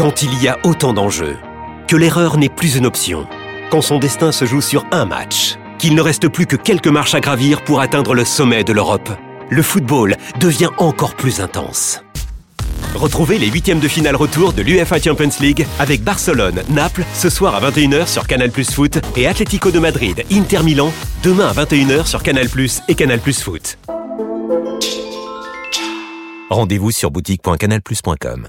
Quand il y a autant d'enjeux, que l'erreur n'est plus une option, quand son destin se joue sur un match, qu'il ne reste plus que quelques marches à gravir pour atteindre le sommet de l'Europe, le football devient encore plus intense. Retrouvez les huitièmes de finale retour de l'UFA Champions League avec Barcelone, Naples ce soir à 21h sur Canal Plus Foot et Atlético de Madrid, Inter Milan demain à 21h sur Canal Plus et Canal Plus Foot. Rendez-vous sur boutique.canalplus.com.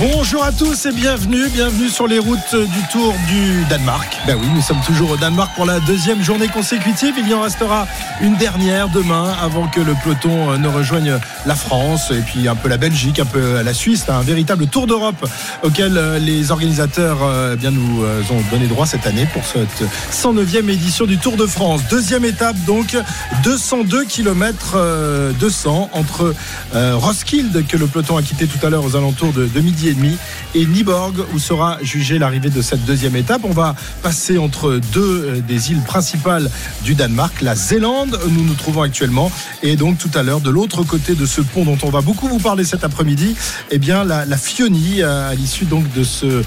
Bonjour à tous et bienvenue, bienvenue sur les routes du Tour du Danemark. Ben oui, nous sommes toujours au Danemark pour la deuxième journée consécutive. Il y en restera une dernière demain avant que le peloton ne rejoigne la France et puis un peu la Belgique, un peu la Suisse. Un véritable Tour d'Europe auquel euh, les organisateurs euh, bien nous euh, ont donné droit cette année pour cette 109e édition du Tour de France. Deuxième étape donc 202 km 200 entre Roskilde que le peloton a quitté tout à l'heure aux alentours de, de midi et demi Niborg où sera jugée l'arrivée de cette deuxième étape. On va passer entre deux euh, des îles principales du Danemark, la Zélande où nous nous trouvons actuellement et donc tout à l'heure de l'autre côté de ce pont dont on va beaucoup vous parler cet après-midi, eh bien la, la euh, à l'issue donc de ce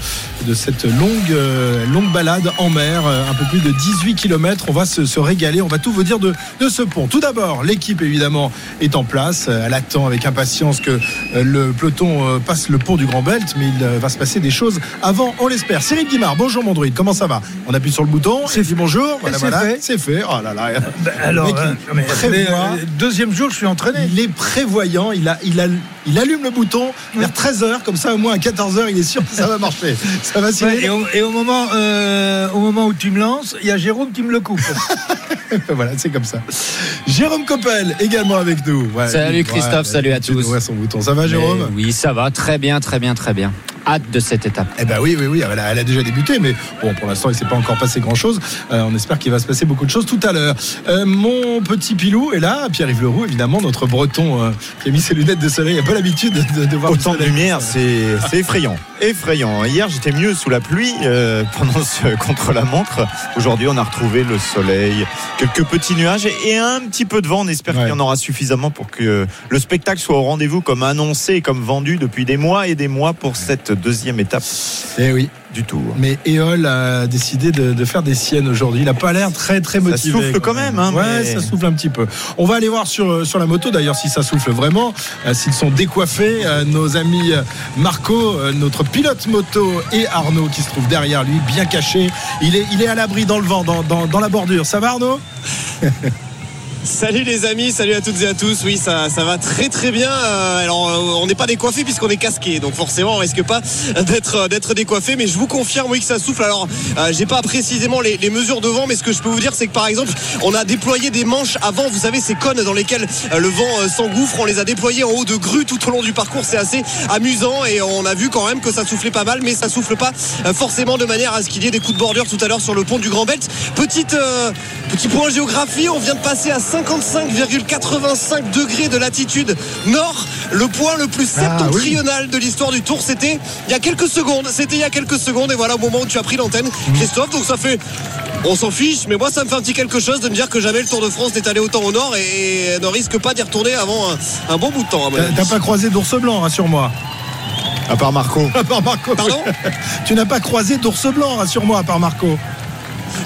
de cette longue euh, longue balade en mer, un peu plus de 18 km. On va se, régaler, on va tout vous dire de, de ce pont. Tout d'abord, l'équipe évidemment est en place. Elle attend avec impatience que le peloton passe le pont du Grand Belt, mais il euh, va se passer des choses avant, on l'espère. Cyril Guimard, bonjour mon druide, comment ça va? On appuie sur le bouton, c'est dit bonjour, voilà, c'est voilà, fait. c'est fait. Oh là là. Alors, Le mec, euh, il mais- prévoit. mais, euh, deuxième jour, je suis entraîné. Il est prévoyant, il, a, il, a, il allume le bouton vers 13h, comme ça au moins à 14h, il est sûr que ça va marcher. Ça va Ouais, Cyril et, au, et au moment, euh, au moment où tu me lances, il y a Jérôme qui me le coupe. Voilà, c'est comme ça. Jérôme Coppel également avec nous. Ouais, Salut Christophe, salut à tous. son bouton. Ça va Jérôme? Mais Oui, ça va, très bien, très bien, très bien. Hâte de cette étape. Eh ben oui, oui, oui, elle a, elle a déjà débuté, mais bon, pour l'instant, il s'est pas encore passé grand-chose. Euh, on espère qu'il va se passer beaucoup de choses tout à l'heure. Euh, mon petit Pilou est là, Pierre-Yves Leroux, évidemment, notre Breton euh, qui a mis ses lunettes de soleil. Il n'a pas l'habitude de, de voir Autant de lumière, c'est effrayant. Effrayant. Hier, j'étais mieux sous la pluie euh, pendant ce contre-la-montre. Aujourd'hui, on a retrouvé le soleil, quelques petits nuages et, un petit peu de vent. On espère Ouais. qu'il y en aura suffisamment pour que le spectacle soit au rendez-vous, comme annoncé et comme vendu depuis des mois et des mois pour cette deuxième étape Eh oui, du tour. mais Eol a décidé de, de faire des siennes aujourd'hui. Il n'a pas l'air très très Ça motivé. souffle quand même, hein, ouais, mais- ça souffle un petit peu. On va aller voir sur, sur la moto d'ailleurs si ça souffle vraiment, euh, s'ils sont décoiffés. euh, nos amis euh, Marco, euh, notre pilote moto, et Arnaud qui se trouve derrière lui, bien caché. Il est, il est à l'abri dans le vent, dans, dans, dans la bordure. Ça va Arnaud? Salut les amis, salut à toutes et à tous. Oui, ça, ça va très très bien. Euh, alors, euh, on n'est pas décoiffé puisqu'on est casqué, donc forcément, on risque pas d'être d'être décoiffé. Mais je vous confirme, oui, que ça souffle. Alors, euh, j'ai pas précisément les, mesures de vent, mais ce que je peux vous dire, c'est que par exemple, on a déployé des manches avant. Vous savez, ces cônes dans lesquels euh, le vent euh, s'engouffre, on les a déployés en haut de grues tout au long du parcours. C'est assez amusant et on a vu quand même que ça soufflait pas mal, mais ça souffle pas euh, forcément de manière à ce qu'il y ait des coups de bordure tout à l'heure sur le pont du Grand Belt. Petite euh, petit point géographie, on vient de passer à 55,85 degrés de latitude nord. Le point le plus Ah, septentrional de l'histoire du Tour, c'était il y a quelques secondes. C'était il y a quelques secondes et voilà au moment où tu as pris l'antenne, Mhm. Christophe. Donc ça fait on s'en fiche, mais moi ça me fait un petit quelque chose de me dire que jamais le Tour de France n'est allé autant au nord et ne risque pas d'y retourner avant un, un bon bout de temps. t'as pas croisé d'ours blanc, rassure-moi. À part Marco. À part Marco. Pardon? Tu n'as pas croisé d'ours blanc, rassure-moi, à part Marco.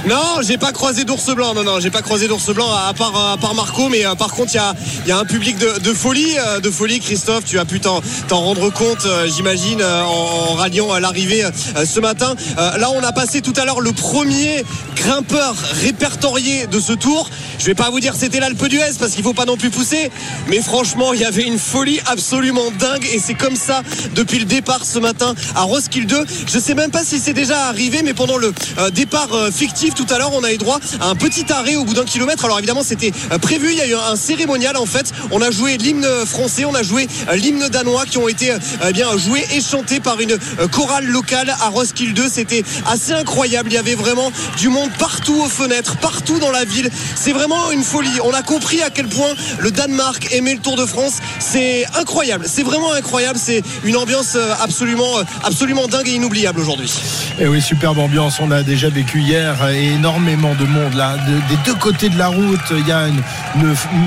Non, j'ai pas croisé d'ours blanc. Non, non, j'ai pas croisé d'ours blanc à part, à part Marco. Mais euh, par contre, il y a, un public de, folie, euh, de folie. Christophe, tu as pu t'en rendre compte, euh, j'imagine, en, ralliant à l'arrivée ce matin. Là, on a passé tout à l'heure le premier grimpeur répertorié de ce tour. Je vais pas vous dire c'était l'Alpe d'Huez parce qu'il faut pas non plus pousser. Mais franchement, il y avait une folie absolument dingue et c'est comme ça depuis le départ ce matin à Roskilde. Je sais même pas si c'est déjà arrivé, mais pendant le départ euh, tout à l'heure, on a eu droit à un petit arrêt au bout d'un kilomètre. Alors évidemment, c'était euh, prévu. Il y a eu un cérémonial en fait. On a joué l'hymne français, on a joué euh, l'hymne danois qui ont été euh, eh bien joués et chantés par une chorale locale à Roskilde. C'était assez incroyable. Il y avait vraiment du monde partout aux fenêtres, partout dans la ville. C'est vraiment une folie. On a compris à quel point le Danemark aimait le Tour de France. C'est incroyable. C'est vraiment incroyable. C'est une ambiance absolument, absolument dingue et inoubliable aujourd'hui. Et oui, superbe ambiance. On l'a déjà vécu hier et énormément de monde là. De- des deux côtés de la route, il y a une,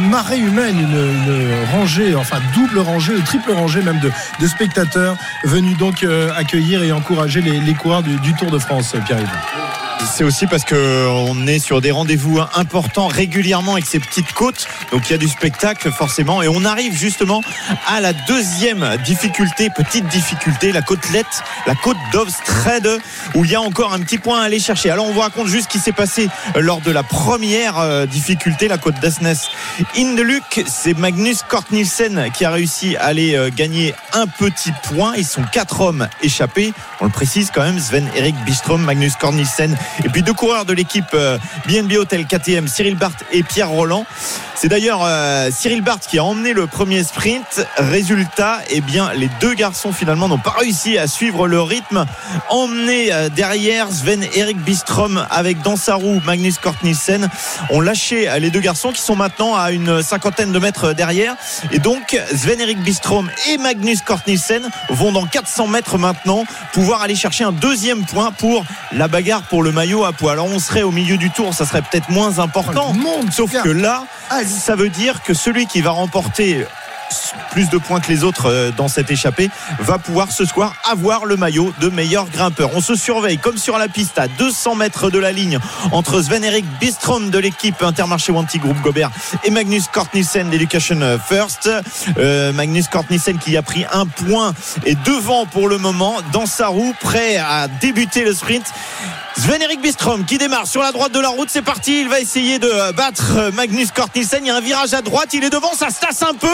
marée humaine, une, rangée, enfin double rangée, triple rangée même de, spectateurs venus donc euh, accueillir et encourager les, coureurs du, Tour de France, Pierre-Yves. C'est aussi parce que on est sur des rendez-vous importants régulièrement avec ces petites côtes. Donc il y a du spectacle forcément. Et on arrive justement à la deuxième difficulté, petite difficulté, la côtelette, la côte d'Ovstrede, où il y a encore un petit point à aller chercher. Alors on vous raconte juste ce qui s'est passé lors de la première euh, difficulté, la côte d'Asnes. Indeluc, c'est Magnus Kort Nielsen qui a réussi à aller euh, gagner un petit point. Ils sont quatre hommes échappés. On le précise quand même, Sven Erik Bistrom, Magnus Kort Nielsen et puis deux coureurs de l'équipe euh, BNB Hotel KTM, Cyril Barth et Pierre Roland. C'est d'ailleurs euh, Cyril Barth qui a emmené le premier sprint. Résultat, eh bien, les deux garçons finalement n'ont pas réussi à suivre le rythme. Emmené euh, derrière, Sven Erik Bistrom avec dans sa roue Magnus Kort Nielsen ont lâché les deux garçons qui sont maintenant à une cinquantaine de mètres derrière. Et donc, Sven Erik Bistrom et Magnus Kort Nielsen vont dans 400 mètres maintenant pouvoir aller chercher un deuxième point pour la bagarre pour le maillot à poids. Alors, on serait au milieu du tour, ça serait peut-être moins important. Oh, monde, Sauf que là, ça veut dire que celui qui va remporter plus de points que les autres euh, dans cette échappée va pouvoir ce soir avoir le maillot de meilleur grimpeur. On se surveille comme sur la piste à 200 mètres de la ligne entre Sven Erik Bistrom de l'équipe Intermarché Wanty Groupe Gobert et Magnus Kort Nielsen d'Education First. Euh, Magnus Kort Nielsen qui a pris un point et devant pour le moment dans sa roue prêt à débuter le sprint. Sven Erik Bistrom qui démarre sur la droite de la route, c'est parti, il va essayer de battre Magnus Kort Nielsen, il y a un virage à droite, il est devant, ça se tasse un peu,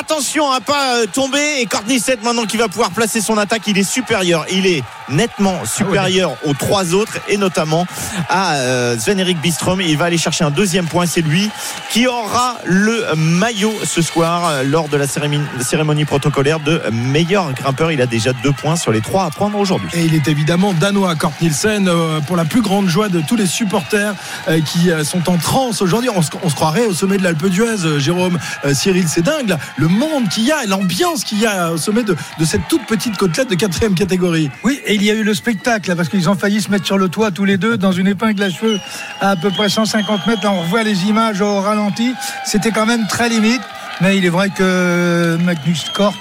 attention à pas euh, tomber et Nielsen maintenant qui va pouvoir placer son attaque, il est supérieur, il est nettement supérieur aux trois autres et notamment à euh, Sven Erik Bistrom, il va aller chercher un deuxième point, c'est lui qui aura le maillot ce soir euh, lors de la cérémonie, cérémonie protocolaire de meilleur grimpeur, il a déjà deux points sur les trois à prendre aujourd'hui. Et il est évidemment danois, Kort Nielsen, pour la plus grande joie de tous les supporters qui sont en transe aujourd'hui. On se, croirait au sommet de l'Alpe d'Huez, Jérôme, Cyril, c'est dingue. là. Le monde qu'il y a l'ambiance qu'il y a au sommet de, cette toute petite côtelette de quatrième catégorie. Oui, et il y a eu le spectacle, parce qu'ils ont failli se mettre sur le toit tous les deux dans une épingle à cheveux à à peu près 150 mètres. Là, on revoit les images au ralenti. C'était quand même très limite. Mais il est vrai que Magnus Kort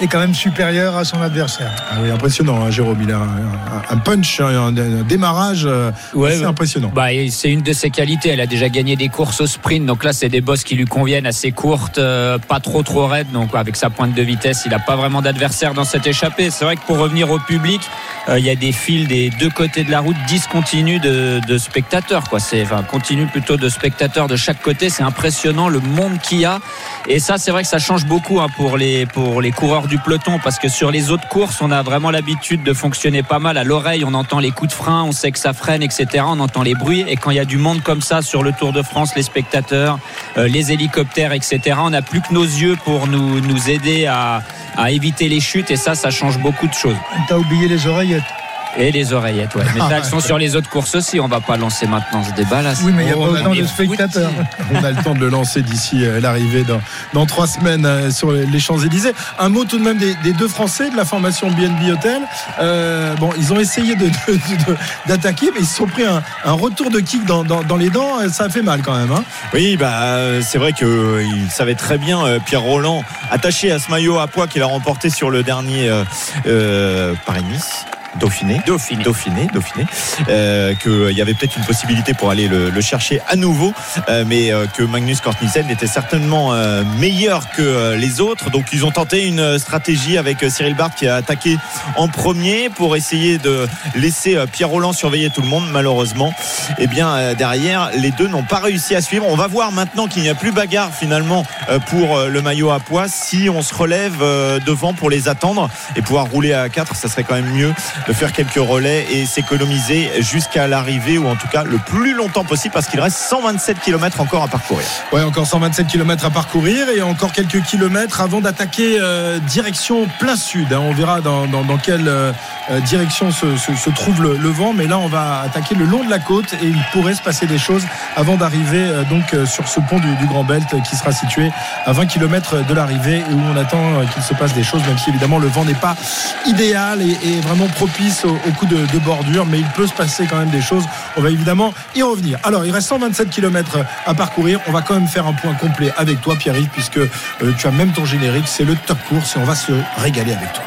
est quand même supérieur à son adversaire. Ah oui, impressionnant, hein, Jérôme. Il a un, un- un punch, un, un démarrage euh, Ouais, assez impressionnant. Bah, c'est une de ses qualités. Elle a déjà gagné des courses au sprint. Donc là, c'est des bosses qui lui conviennent assez courtes, euh, pas trop trop raides. Donc avec sa pointe de vitesse, il n'a pas vraiment d'adversaire dans cette échappée. C'est vrai que pour revenir au public, euh, il y a des fils des deux côtés de la route discontinus de, de spectateurs. Quoi. C'est enfin continu plutôt de spectateurs de chaque côté. C'est impressionnant le monde qu'il y a. Et ça, c'est vrai que ça change beaucoup hein, pour les coureurs du peloton parce que sur les autres courses, on a vraiment l'habitude de fonctionner pas mal à l'oreille. On entend les coups de frein, on sait que ça freine, etc. On entend les bruits. Et quand il y a du monde comme ça sur le Tour de France, les spectateurs, euh, les hélicoptères, etc. On n'a plus que nos yeux pour nous nous aider à à éviter les chutes. Et ça, ça change beaucoup de choses. T'as oublié les oreillettes. Et les oreillettes, ouais. Mais ça, elles sont sur les autres courses aussi. On va pas lancer maintenant ce débat là. Oui, mais il n'y a Oh, pas a autant de spectateurs. On a le temps de le lancer d'ici euh, l'arrivée dans, dans trois semaines euh, sur les Champs-Élysées. Un mot tout de même des, des deux Français de la formation BNB Hotel. Euh, bon, ils ont essayé de- de- de- d'attaquer, mais ils se sont pris un, un retour de kick dans, dans- dans les dents. Ça a fait mal quand même. hein. Oui, bah, euh, c'est vrai qu'il savait très bien, euh, Pierre Roland, attaché à ce maillot à poids qu'il a remporté sur le dernier euh, euh, Paris-Nice. Dauphiné. Dauphiné. Dauphiné, Dauphiné. Euh, qu'il y avait peut-être une possibilité pour aller le, le chercher à nouveau, euh, mais euh, que Magnus Kort Nielsen était certainement euh, meilleur que euh, les autres. Donc ils ont tenté une stratégie avec euh, Cyril Barth qui a attaqué en premier pour essayer de laisser euh, Pierre Roland surveiller tout le monde. Malheureusement, eh bien euh, derrière, les deux n'ont pas réussi à suivre. On va voir maintenant qu'il n'y a plus bagarre finalement euh, pour euh, le maillot à poids. Si on se relève euh, devant pour les attendre et pouvoir rouler à 4, ça serait quand même mieux de faire quelques relais et s'économiser jusqu'à l'arrivée ou en tout cas le plus longtemps possible parce qu'il reste 127 km encore à parcourir. Ouais, encore 127 km à parcourir et encore quelques kilomètres avant d'attaquer euh, direction plein sud. hein. On verra dans, dans- quelle euh, euh, direction se, trouve le, vent, mais là on va attaquer le long de la côte et il pourrait se passer des choses avant d'arriver donc sur ce pont du, Grand Belt qui sera situé à 20 km de l'arrivée et où on attend qu'il se passe des choses, même si évidemment le vent n'est pas idéal et, et vraiment propice au, coup de, de bordure, mais il peut se passer quand même des choses. On va évidemment y revenir. Alors, il reste 127 km à parcourir. On va quand même faire un point complet avec toi, Pierre-Yves, puisque euh, tu as même ton générique. C'est le top course et on va se régaler avec toi.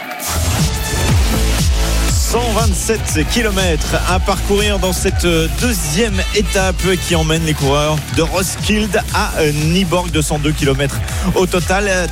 127 km à parcourir dans cette deuxième étape qui emmène les coureurs de Roskilde à Niborg, 202 km au total.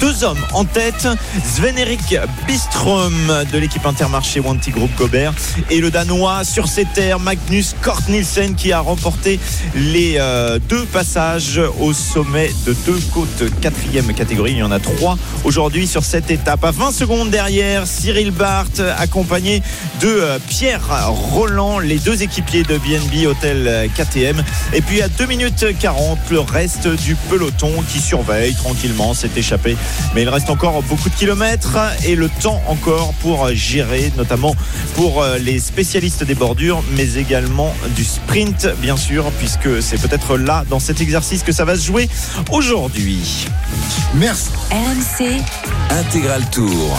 Deux hommes en tête, Sven-Erik Bistrom de l'équipe Intermarché Wanty Group Gobert et le Danois sur ses terres Magnus Kort Nielsen qui a remporté les euh, deux passages au sommet de deux côtes quatrième catégorie. Il y en a trois aujourd'hui sur cette étape. À 20 secondes derrière, Cyril Barth accompagné de euh, Pierre Roland, les deux équipiers de BNB Hôtel KTM. Et puis à 2 minutes 40, le reste du peloton qui surveille tranquillement s'est échappé. Mais il reste encore beaucoup de kilomètres et le temps encore pour gérer, notamment pour euh, les spécialistes des bordures, mais également du sprint, bien sûr, puisque c'est peut-être là, dans cet exercice, que ça va se jouer aujourd'hui. Merci. RMC, Intégral Tour.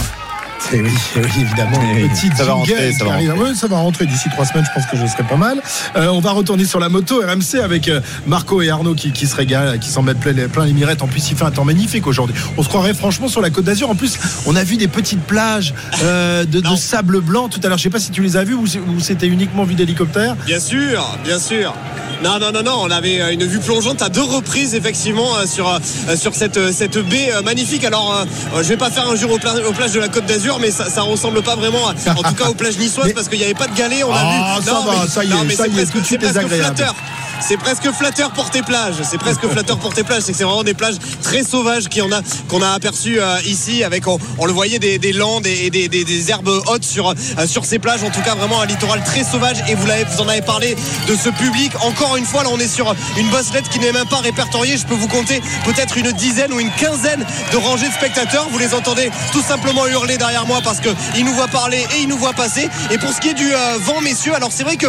Eh oui, eh oui, évidemment. Eh oui, Petit ça va rentrer, ça qui va arrive. Ça va rentrer d'ici trois semaines. Je pense que je serai pas mal. Euh, on va retourner sur la moto RMC avec euh, Marco et Arnaud qui, qui se régalent, qui s'en mettent plein les, plein les mirettes. En plus, il fait un temps magnifique aujourd'hui. On se croirait franchement sur la Côte d'Azur. En plus, on a vu des petites plages euh, de, sable blanc tout à l'heure. Je sais pas si tu les as vues ou c'était uniquement vu d'hélicoptère. Bien sûr, bien sûr. Non, non, non, non, on avait euh, une vue plongeante à deux reprises, effectivement, euh, sur, euh, sur cette, cette baie magnifique. Alors, je vais pas faire un jour aux, pla- aux plages de la Côte d'Azur, mais ça, ça ressemble pas vraiment, à- en tout cas aux plages niçoises, Mais- parce qu'il n'y avait pas de galets, on a Ah, vu. ça va, ça y est, mais ça c'est y est, presque, tout de suite c'est presque désagréable. flatteur. C'est presque flatteur pour tes plages. C'est presque flatteur pour tes plages. C'est que c'est vraiment des plages très sauvages qu'on a aperçu euh, ici avec, on, le voyait, des, des landes et des, herbes hautes sur, euh, sur ces plages. En tout cas, vraiment un littoral très sauvage. Et vous, vous en avez parlé de ce public. Encore une fois, là, on est sur une bosselette qui n'est même pas répertoriée. Je peux vous compter peut-être une dizaine ou une quinzaine de rangées de spectateurs. Vous les entendez tout simplement hurler derrière moi parce qu'ils nous voient parler et ils nous voient passer. Et pour ce qui est du euh, vent, messieurs, alors c'est vrai que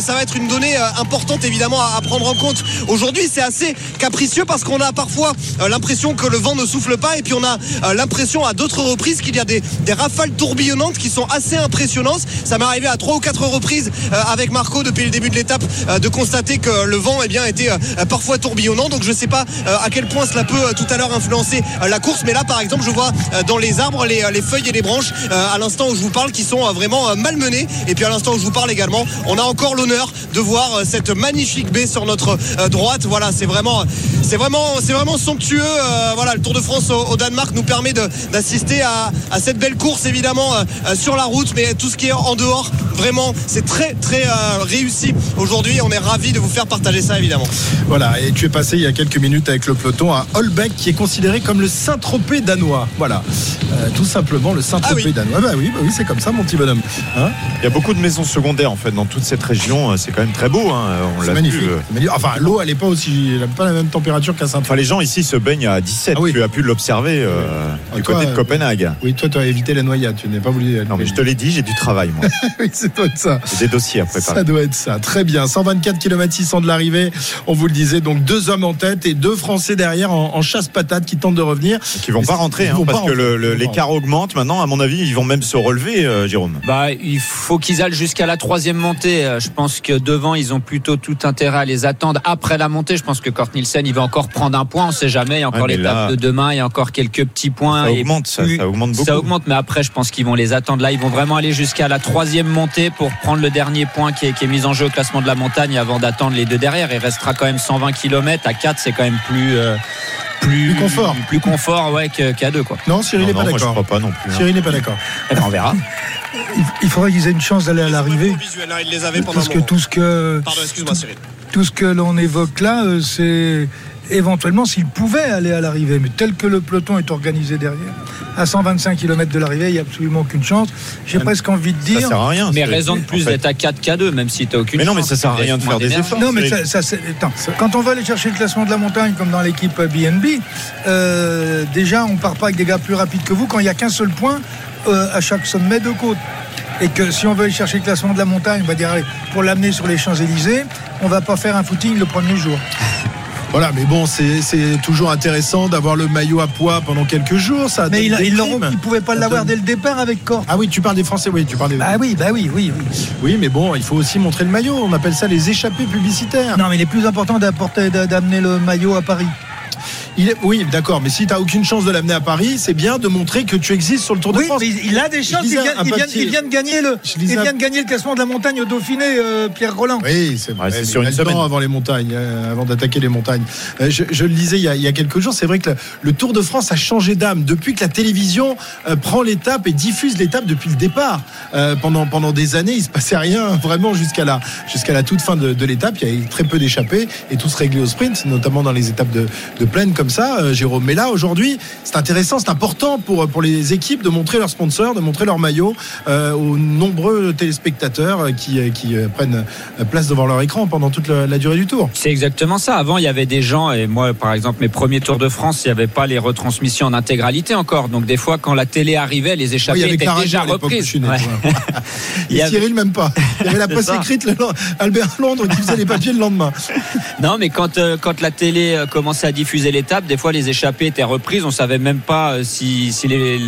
ça va être une donnée importante évidemment à, prendre en compte. Aujourd'hui, c'est assez capricieux parce qu'on a parfois euh, l'impression que le vent ne souffle pas et puis on a euh, l'impression à d'autres reprises qu'il y a des, rafales tourbillonnantes qui sont assez impressionnantes. Ça m'est arrivé à trois ou quatre reprises euh, avec Marco depuis le début de l'étape de constater que le vent eh bien, était parfois tourbillonnant. Donc je ne sais pas à quel point cela peut tout à l'heure influencer la course. Mais là, par exemple, je vois dans les arbres les, les feuilles et les branches à l'instant où je vous parle qui sont vraiment malmenées. Et puis à l'instant où je vous parle également, on a encore l'honneur de voir cette magnifique baie sur notre euh, droite. Voilà, c'est vraiment, c'est vraiment, c'est vraiment somptueux. Euh, voilà, le Tour de France au, au Danemark nous permet de- d'assister à, à cette belle course évidemment euh, sur la route, mais tout ce qui est en dehors, vraiment, c'est très très réussi aujourd'hui. On est ravis de vous faire partager ça évidemment. Voilà, et tu es passé il y a quelques minutes avec le peloton à Holbeck qui est considéré comme le Saint-Tropez danois. Voilà, Euh, tout simplement le Saint-Tropez Ah oui. danois. Bah oui, bah oui c'est comme ça mon petit bonhomme. Hein? Il y a beaucoup de maisons secondaires en fait dans toute cette région. C'est quand même très beau. hein. On c'est l'a magnifique. euh. Enfin, l'eau elle est pas aussi, elle pas la même température qu'à Saint-Tropez. Enfin, les gens ici se baignent à 17. Ah oui. Tu as pu l'observer euh, Ah, du toi, côté de euh, Copenhague. Oui, toi tu as évité la noyade, tu n'es pas voulu. Non, mais je te l'ai dit, j'ai du travail, moi. oui, c'est toi ça. J'ai des dossiers à préparer. Ça doit être ça. Très bien. 124 km 600 de l'arrivée. On vous le disait. Donc deux hommes en tête et deux Français derrière en, en chasse-patate qui tentent de revenir. Qui vont pas rentrer, hein, vont parce pas que l'écart augmente. Maintenant, à mon avis, ils vont même se relever, euh, Jérôme. Bah, il faut qu'ils aillent jusqu'à la troisième montée. Euh, Je pense que devant, ils ont plutôt tout intérêt à les attendre après la montée. Je pense que Kort Nielsen, il va encore prendre un point. On sait jamais. Il y a encore Ouais, l'étape là- de demain. Il y a encore quelques petits points. Ça Et augmente, ça, augmente beaucoup. Ça augmente, mais après, je pense qu'ils vont les attendre. Là, ils vont vraiment aller jusqu'à la troisième montée pour prendre le dernier point qui est, qui est mis en jeu au classement de la montagne avant d'attendre les deux derrière. Il restera quand même 120 km. À 4, c'est quand même plus, euh, plus, Plus confort. Plus confort, ouais, qu'à 2, quoi. Non, Cyril n'est pas moi, je d'accord. crois pas non plus. hein. Cyril n'est pas d'accord. Eh ben, on verra. Il, il faudrait qu'ils aient une chance d'aller à l'arrivée. Hein, ils les avaient pendant Parce que tout ce que, Pardon, excuse-moi Cyril. tout ce que l'on évoque là, euh, c'est éventuellement s'ils pouvaient aller à l'arrivée. Mais tel que le peloton est organisé derrière, à 125 km de l'arrivée, il n'y a absolument aucune chance. J'ai presque envie de Ça dire. sert à rien. Mais raison de plus en fait. d'être à 4 K2, même si t'as aucune Mais non, mais chance. ça sert à rien de faire des efforts. Non, mais ça, ça, attends, quand on va aller chercher le classement de la montagne, comme dans l'équipe BNB, euh, déjà, on part pas avec des gars plus rapides que vous quand il n'y a qu'un seul point euh, à chaque sommet de côte. Et que si on veut aller chercher le classement de la montagne, on va dire, allez, pour l'amener sur les Champs-Élysées, on va pas faire un footing le premier jour. Voilà, mais bon, c'est toujours intéressant d'avoir le maillot à poids pendant quelques jours. Ça Mais il, des il, primes. il pouvait pas l'avoir donne- dès le départ avec Corp. Ah oui, tu parles des Français, oui, tu parles des. Bah oui, bah oui, oui, oui. Oui, mais bon, il faut aussi montrer le maillot. On appelle ça les échappées publicitaires. Non, mais il est plus important d'apporter, d'amener le maillot à Paris. Il est- oui, d'accord, mais si tu n'as aucune chance de l'amener à Paris, c'est bien de montrer que tu existes sur le Tour de Oui, France. mais il a des chances. Il vient, un il vient- papier- il vient de gagner le, il vient de gagner le classement de la montagne au Dauphiné, euh, Pierre Roland. Oui, c'est vrai. Ouais, c'est sur il y a une semaine. avant les montagnes, euh, avant d'attaquer les montagnes. Euh, Je, je le disais il y, a, il y a quelques jours, c'est vrai que le, le Tour de France a changé d'âme depuis que la télévision euh, prend l'étape et diffuse l'étape depuis le départ. Euh, pendant pendant des années, il se passait rien vraiment jusqu'à la jusqu'à la toute fin de, de l'étape. Il y avait très peu d'échappées et tout se réglait au sprint, notamment dans les étapes de, de plaine comme ça. euh, Jérôme, mais là aujourd'hui, c'est intéressant, c'est important pour pour les équipes de montrer leurs sponsors, de montrer leur maillot euh, aux nombreux téléspectateurs euh, qui qui euh, prennent place devant leur écran pendant toute la, la durée du tour. C'est exactement ça. Avant, il y avait des gens, et moi, par exemple, mes premiers Tours de France, il n'y avait pas les retransmissions en intégralité encore. Donc, des fois, quand la télé arrivait, les Oui, échappées avait étaient déjà reprises. né, Ouais. Il y avait- Cyril même pas. Il y avait la presse écrite, le- Albert Londres qui faisait les papiers le lendemain. Non, mais quand, euh, quand la télé commençait à diffuser des fois les échappées étaient reprises. On savait même pas euh, si,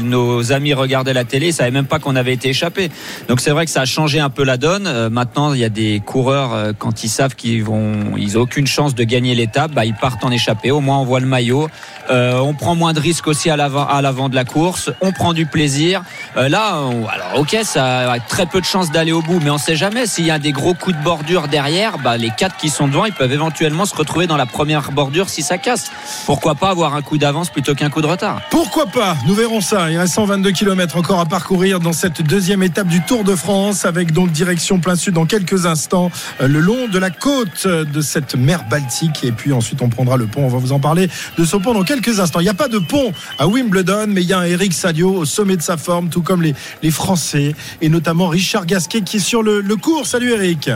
nos amis regardaient la télé, ils savaient même pas qu'on avait été échappé. Donc c'est vrai que ça a changé un peu la donne. Euh, maintenant, il y a des coureurs euh, quand ils savent qu'ils vont, ils ont aucune chance de gagner l'étape, bah, ils partent en échappée. Au moins, on voit le maillot. On prend moins de risques aussi à l'avant, de la course. On prend du plaisir. Là, alors ok, ça a très peu de chances d'aller au bout, mais on sait jamais s'il y a des gros coups de bordure derrière. Bah, les quatre qui sont devant, ils peuvent éventuellement se retrouver dans la première bordure si ça casse. Pourquoi pas avoir un coup d'avance plutôt qu'un coup de retard Pourquoi pas Nous verrons ça. Il reste 122 km encore à parcourir dans cette deuxième étape du Tour de France, avec donc direction plein sud dans quelques instants, euh, le long de la côte euh, de cette mer Baltique. Et puis ensuite, on prendra le pont. On va vous en parler de ce pont dans quelques instants. Il n'y a pas de pont à Wimbledon, mais il y a un Eric Salio au sommet de sa forme, tout comme les, les Français, et notamment Richard Gasquet qui est sur le, le cours. Salut Eric.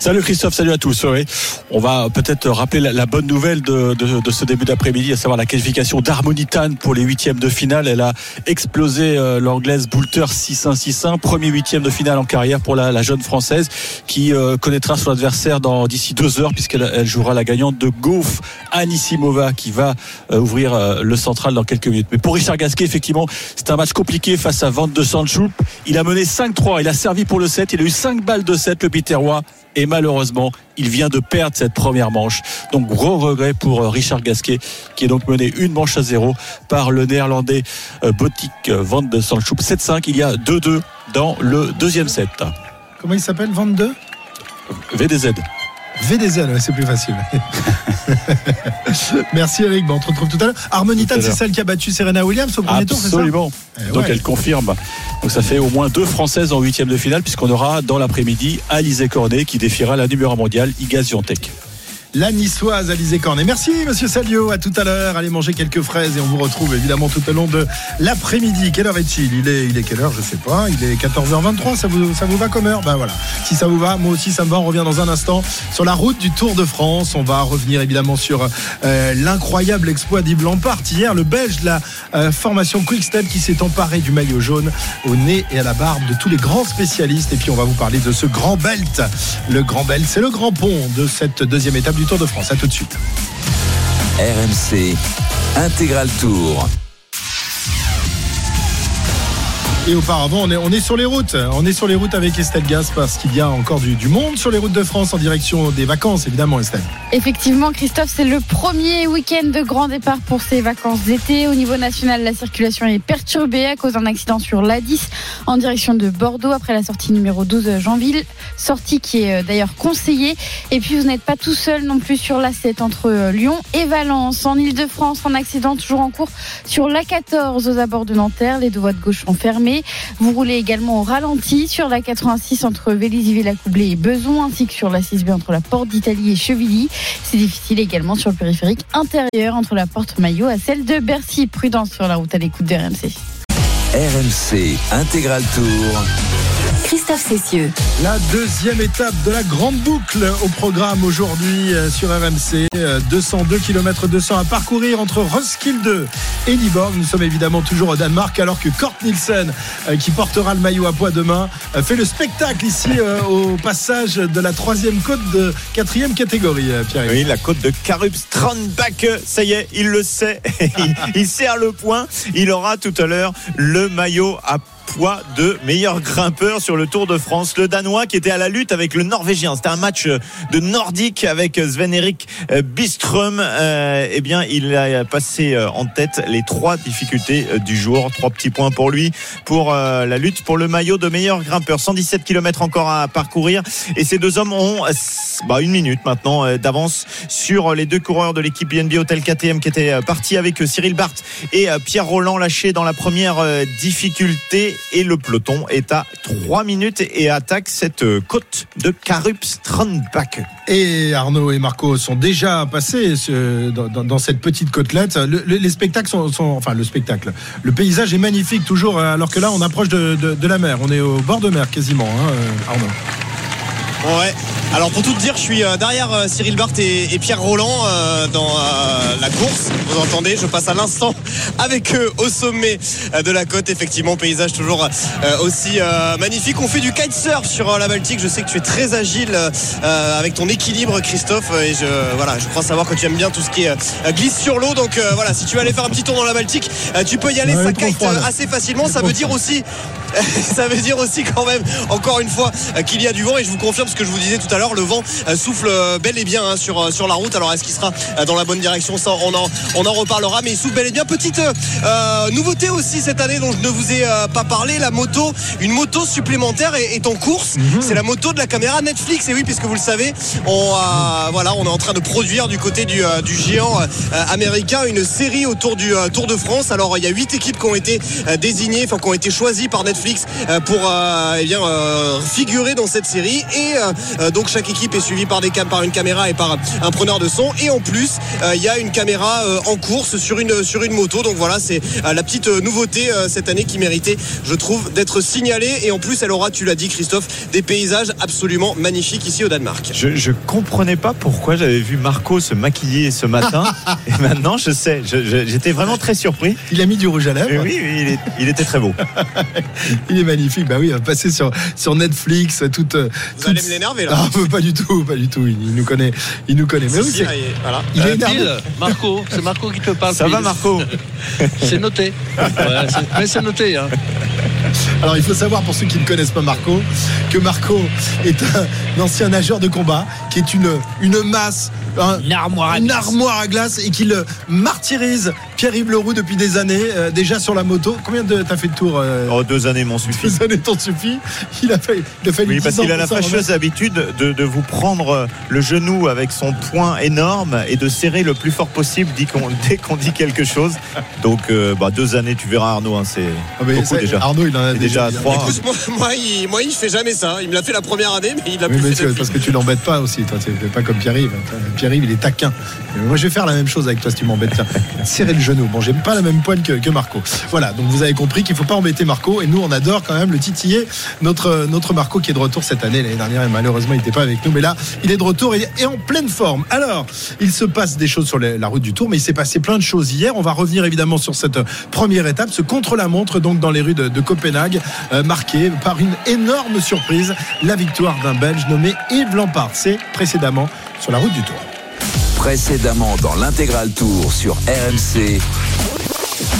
Salut Christophe, salut à tous. Oui, on va peut-être rappeler la, la bonne nouvelle de, de- de ce début d'après-midi, à savoir la qualification d'Harmonitan pour les huitièmes de finale. Elle a explosé euh, l'anglaise Boulter 6-1-6-1, premier huitième de finale en carrière pour la, jeune française qui euh, connaîtra son adversaire dans d'ici deux heures puisqu'elle elle jouera la gagnante de Gauf Anisimova qui va euh, ouvrir le central dans quelques minutes. Mais pour Richard Gasquet, effectivement, c'est un match compliqué face à Van de Sandschulp. Il a mené 5-3, il a servi pour le 7, il a eu 5 balles de 7 le Biterrois et malheureusement, il vient de perdre cette première manche. Donc gros regret pour euh, Richard Gasquet qui est donc mené une manche à zéro par le néerlandais euh, Botik euh, Van de Sandschulp 7-5. Il y a 2-2 dans le deuxième set. Comment il s'appelle 22 VDZ. VDZ, c'est plus facile. Merci Eric, Bon, on te retrouve tout à l'heure. Harmonitan, c'est celle qui a battu Serena Williams au premier tour, c'est ça Absolument. Eh Donc ouais. elle confirme. Donc ça fait au moins deux Françaises en huitième de finale puisqu'on aura dans l'après-midi Alizé Cornet qui défiera la numéro mondiale Iga Swiatek. La niçoise Alizé Cornet. Merci Monsieur Salio, à tout à l'heure. Allez manger quelques fraises et on vous retrouve évidemment tout au long de l'après-midi. Quelle heure est-il? Il est, il est quelle heure? Je sais pas. Il est 14h23. Ça vous, ça vous va comme heure? Ben voilà. Si ça vous va, moi aussi ça me va. On revient dans un instant sur la route du Tour de France. On va revenir évidemment sur euh, l'incroyable exploit d'Yves hier, le Belge de la euh, formation Quick Step qui s'est emparé du maillot jaune au nez et à la barbe de tous les grands spécialistes. Et puis on va vous parler de ce grand belt. Le grand belt, c'est le grand pont de cette deuxième étape du Tour de France. À tout de suite. RMC Intégral Tour. Et auparavant, on est, on est sur les routes. On est sur les routes avec Estelle Gas parce qu'il y a encore du, du monde sur les routes de France en direction des vacances, évidemment, Estelle. Effectivement, Christophe, c'est le premier week-end de grand départ pour ces vacances d'été. Au niveau national, la circulation est perturbée à cause d'un accident sur l'A10 en direction de Bordeaux après la sortie numéro 12 Jeanville. Sortie qui est euh, d'ailleurs conseillée. Et puis, vous n'êtes pas tout seul non plus sur l'A7 entre euh, Lyon et Valence. En Ile-de-France, un accident toujours en cours sur l'A14 aux abords de Nanterre. Les deux voies de gauche sont fermées. Vous roulez également au ralenti sur la 86 entre Vélizy-Villacoublay et Beson, ainsi que sur la 6B entre la Porte d'Italie et Chevilly. C'est difficile également sur le périphérique intérieur entre la Porte Maillot à celle de Bercy. Prudence sur la route à l'écoute de RMC. RMC Intégral Tour. Christophe Cessieux. La deuxième étape de la grande boucle au programme aujourd'hui euh, sur RMC. Euh, 202 km 200 à parcourir entre Roskilde et Liborg. Nous sommes évidemment toujours au Danemark alors que Kort Nielsen, euh, qui portera le maillot à poids demain, euh, fait le spectacle ici au passage de la troisième côte de quatrième catégorie. Pierre. Oui, la côte de Karup Strandbach, ça y est, il le sait. il, il serre le point. Il aura tout à l'heure le maillot à poids de meilleur grimpeur sur le Tour de France. Le Danois qui était à la lutte avec le Norvégien. C'était un match de nordique avec Sven-Erik Bistrom. Euh, eh bien, il a passé euh, en tête les trois difficultés euh, du jour. Trois petits points pour lui pour euh, la lutte pour le maillot de meilleur grimpeur. 117 km encore à parcourir. Et ces deux hommes ont euh, bah, une minute maintenant euh, d'avance sur les deux coureurs de l'équipe BNB Hotel KTM qui étaient euh, partis avec euh, Cyril Barthes et euh, Pierre Roland lâché dans la première euh, difficulté. Et le peloton est à 3 minutes et attaque cette euh, côte de Karup Strandbach. Et Arnaud et Marco sont déjà passés dans, cette petite côtelette. Le- le- les spectacles sont, enfin le spectacle. Le paysage est magnifique toujours, euh, alors que là on approche de la mer. On est au bord de mer quasiment, hein, euh, Arnaud. Ouais. Alors pour tout te dire, je suis euh, derrière euh, Cyril Barthes et, Pierre Roland euh, dans la course. Vous entendez, je passe à l'instant avec eux au sommet de la côte. Effectivement, paysage toujours aussi magnifique. On fait du kitesurf sur la Baltique. Je sais que tu es très agile avec ton équilibre, Christophe. Et je voilà, je crois savoir que tu aimes bien tout ce qui est glisse sur l'eau. Donc voilà, si tu veux aller faire un petit tour dans la Baltique, tu peux y aller. Ouais, ça trop kite froid, assez facilement. Ça veut dire aussi ça veut dire aussi quand même encore une fois qu'il y a du vent et je vous confirme ce que je vous disais tout à l'heure le vent euh, souffle euh, bel et bien hein, sur, euh, sur la route. Alors est-ce qu'il sera dans la bonne direction? Ça on en, on en reparlera mais il souffle bel et bien. Petite euh, nouveauté aussi cette année dont je ne vous ai euh, pas parlé la moto une moto supplémentaire est, est en course. C'est la moto de la caméra Netflix. Et oui puisque vous le savez on, euh, voilà, on est en train de produire du côté du, du géant américain une série autour du Tour de France. Alors il y a huit équipes qui ont été désignées enfin qui ont été choisies par Netflix pour eh bien figurer dans cette série. Et donc chaque équipe est suivie par des cam par une caméra et par un preneur de son et en plus euh, il y a une caméra euh, en course sur une sur une moto donc voilà c'est euh, la petite euh, nouveauté euh, cette année qui méritait je trouve d'être signalée et en plus elle aura tu l'as dit Christophe des paysages absolument magnifiques ici au Danemark Je, je comprenais pas pourquoi j'avais vu Marco se maquiller ce matin. et maintenant, je sais. J'étais vraiment très surpris. Il a mis du rouge à lèvres. Et oui, oui, il, est- il était très beau. Il est magnifique. Bah oui, il va passer sur, sur Netflix. Toute, toute- l'énerver là Ah, pas du tout, pas du tout. Il, il nous connaît. Il nous connaît. Mais oui, si, il est- voilà. il est Euh, énervé. Bill, Marco, c'est Marco qui te parle. Ça Bill. va, Marco C'est noté. Ouais, c'est- mais c'est noté. Hein. Alors il faut savoir pour ceux qui ne connaissent pas Marco que Marco est un ancien nageur de combat qui est une, une masse, un- Une armoire à une glace. armoire à glace et qui le martyrise Pierre-Yves Leroux depuis des années euh, déjà sur la moto. Combien de t'as fait de tours euh, Oh, deux années m'ont suffi. Deux années t'en suffit. Il a fallu, il a fallu Oui, parce 10 ans qu'il a la fâcheuse habitude de, de vous prendre le genou avec son poing énorme et de serrer le plus fort possible dès qu'on dès qu'on dit quelque chose. Donc, euh, bah, deux années, tu verras Arnaud, hein, c'est Ah, beaucoup ça, déjà. Arnaud il en a déjà à dit- trois. Écoute, moi, moi, il, moi, il fait jamais ça. Il me l'a fait la première année, mais il l'a Oui, plus mais fait parce que tu l'embêtes pas aussi, toi. Tu pas comme Pierre-Yves. Pierre-Yves, il est taquin. Moi, je vais faire la même chose avec toi si tu m'embêtes. Serrer le genou. Bon, j'aime pas la même poigne que, Marco. Voilà, donc vous avez compris qu'il faut pas embêter Marco. Et nous, on adore quand même le titiller. Notre, notre Marco qui est de retour cette année. L'année dernière, malheureusement, il n'était pas avec nous. Mais là, il est de retour et, et en pleine forme. Alors, il se passe des choses sur la route du Tour, mais il s'est passé plein de choses hier. On va revenir évidemment sur cette première étape, ce contre-la-montre, donc dans les rues de, de Copenhague, euh, marqué par une énorme surprise, la victoire d'un Belge nommé Yves Lampard. C'est précédemment sur la route du Tour. Précédemment dans l'intégral tour sur RMC.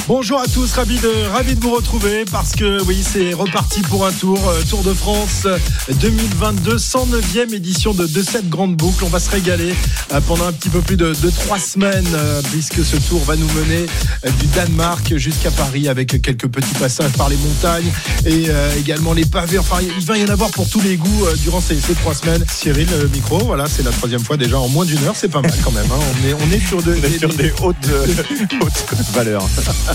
Bonjour à tous, ravi de, ravi de vous retrouver parce que oui, c'est reparti pour un tour, euh, Tour de France euh, 2022, 109e édition de, de cette grande boucle. On va se régaler euh, pendant un petit peu plus de, de trois semaines euh, puisque ce tour va nous mener euh, du Danemark jusqu'à Paris avec quelques petits passages par les montagnes et euh, également les pavés. Enfin, il va y en avoir pour tous les goûts euh, durant ces, ces trois semaines. Cyril, le micro, voilà, c'est la troisième fois déjà en moins d'une heure, c'est pas mal quand même. hein. On, est, on est sur de, On est sur des hautes, euh, hautes valeurs.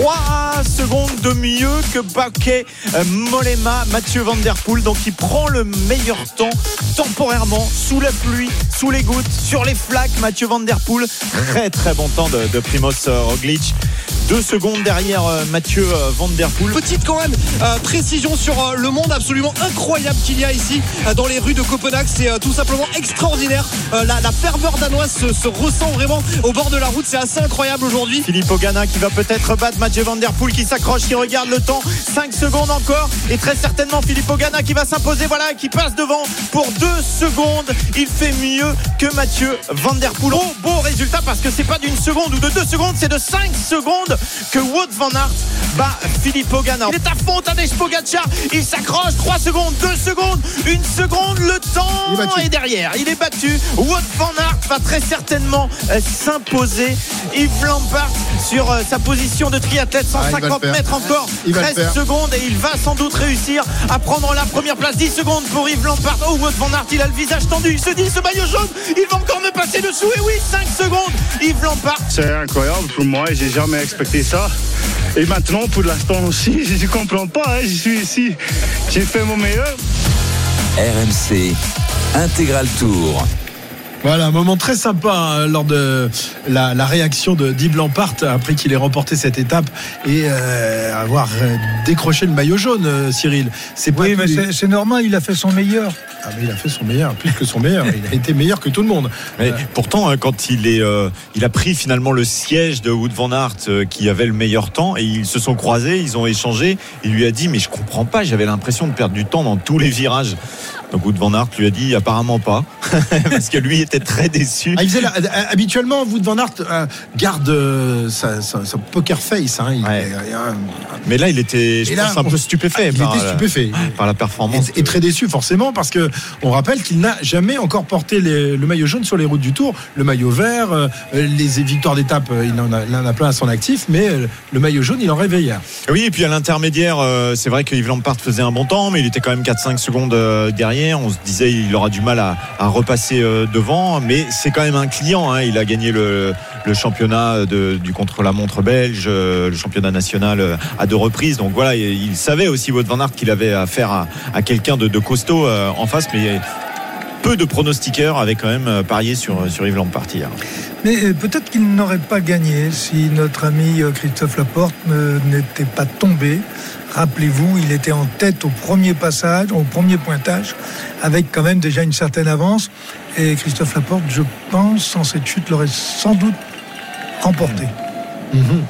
3 secondes de mieux que Baquet euh, Molema, Mathieu Van Der Poel, donc il prend le meilleur temps temporairement sous la pluie, sous les gouttes, sur les flaques. Mathieu Van Der Poel, très très bon temps de, de Primoz euh, Roglic. Deux secondes derrière euh, Mathieu euh, Van Der Poel. Petite quand même euh, précision sur le monde absolument incroyable qu'il y a ici dans les rues de Copenhague. C'est tout simplement extraordinaire. La, la ferveur danoise se, se ressent vraiment au bord de la route. C'est assez incroyable aujourd'hui. Philippe Ogana qui va peut-être battre Mathieu Van Der Poel qui s'accroche, qui regarde le temps. 5 secondes encore. Et très certainement Philippe Ogana qui va s'imposer. Voilà, qui passe devant pour 2 secondes. Il fait mieux que Mathieu Van Der Poel. Oh, beau résultat parce que c'est pas d'une seconde ou de 2 secondes, c'est de 5 secondes que Wout Van Aert bat Philippe Ogana. Il est à fond, Tadej Pogacar. Il s'accroche. 3 secondes, 2 secondes, 1 seconde. Le temps est derrière. Il est battu. Wout Van Aert va très certainement euh, s'imposer. Yves Lampard sur euh, sa position de triathlète, Ah, il va le 150 faire. mètres encore, Il va le 13 faire. secondes et il va sans doute réussir à prendre la première place. 10 secondes pour Yves Lampard. Oh, Wout Van Aert, il a le visage tendu. Il se dit ce maillot jaune, il va encore me passer dessous. Et oui, 5 secondes. Yves Lampard. C'est incroyable pour moi, j'ai jamais expecté ça. Et maintenant, pour l'instant aussi, je ne comprends pas, hein, je suis ici, j'ai fait mon meilleur. RMC Intégral Tour. Voilà, un moment très sympa hein, lors de la, la réaction de Yves Lampart après qu'il ait remporté cette étape et euh, avoir euh, décroché le maillot jaune, euh, Cyril. C'est pas Oui, mais les- c'est- normal, il a fait son meilleur. Ah, mais il a fait son meilleur, plus que son meilleur. Il a été meilleur que tout le monde. Mais pourtant, hein, quand il est, euh, il a pris finalement le siège de Wout van Aert euh, qui avait le meilleur temps et ils se sont croisés, ils ont échangé. Il lui a dit mais je comprends pas, j'avais l'impression de perdre du temps dans tous les virages. Donc Wout van Aert lui a dit apparemment pas parce que lui était très déçu. Ah, il faisait la- euh, habituellement, Wout van Aert euh, garde euh, sa, sa- sa poker face. hein. Il- Ouais. Mais là, il était, je Et là, pense, un on- peu stupéfait il par, était stupéfait. par la performance. Et, et très déçu forcément parce que on rappelle qu'il n'a jamais encore porté les- le maillot jaune sur les routes du Tour, le maillot vert, euh, les victoires d'étape, euh, il en a, il en a plein à son actif, mais euh, le maillot jaune, il en rêvait hier. Oui, et puis à l'intermédiaire, euh, c'est vrai que Yves Lampard faisait un bon temps, mais il était quand même 4-5 secondes euh, On se disait il aura du mal à, repasser euh, devant, mais c'est quand même un client. hein. Il a gagné le, championnat du contre-la-montre belge, euh, le championnat national euh, à deux reprises. Donc voilà, il, savait aussi Wout van Aert qu'il avait affaire à, à quelqu'un de, costaud en face, mais peu de pronostiqueurs avaient quand même parié sur, sur Yves Lampard hier. Mais euh, peut-être qu'il n'aurait pas gagné si notre ami Christophe Laporte n'était pas tombé. Rappelez-vous, il était en tête au premier passage, au premier pointage, avec quand même déjà une certaine avance. Et Christophe Laporte, je pense, sans cette chute, l'aurait sans doute remporté. Mhm.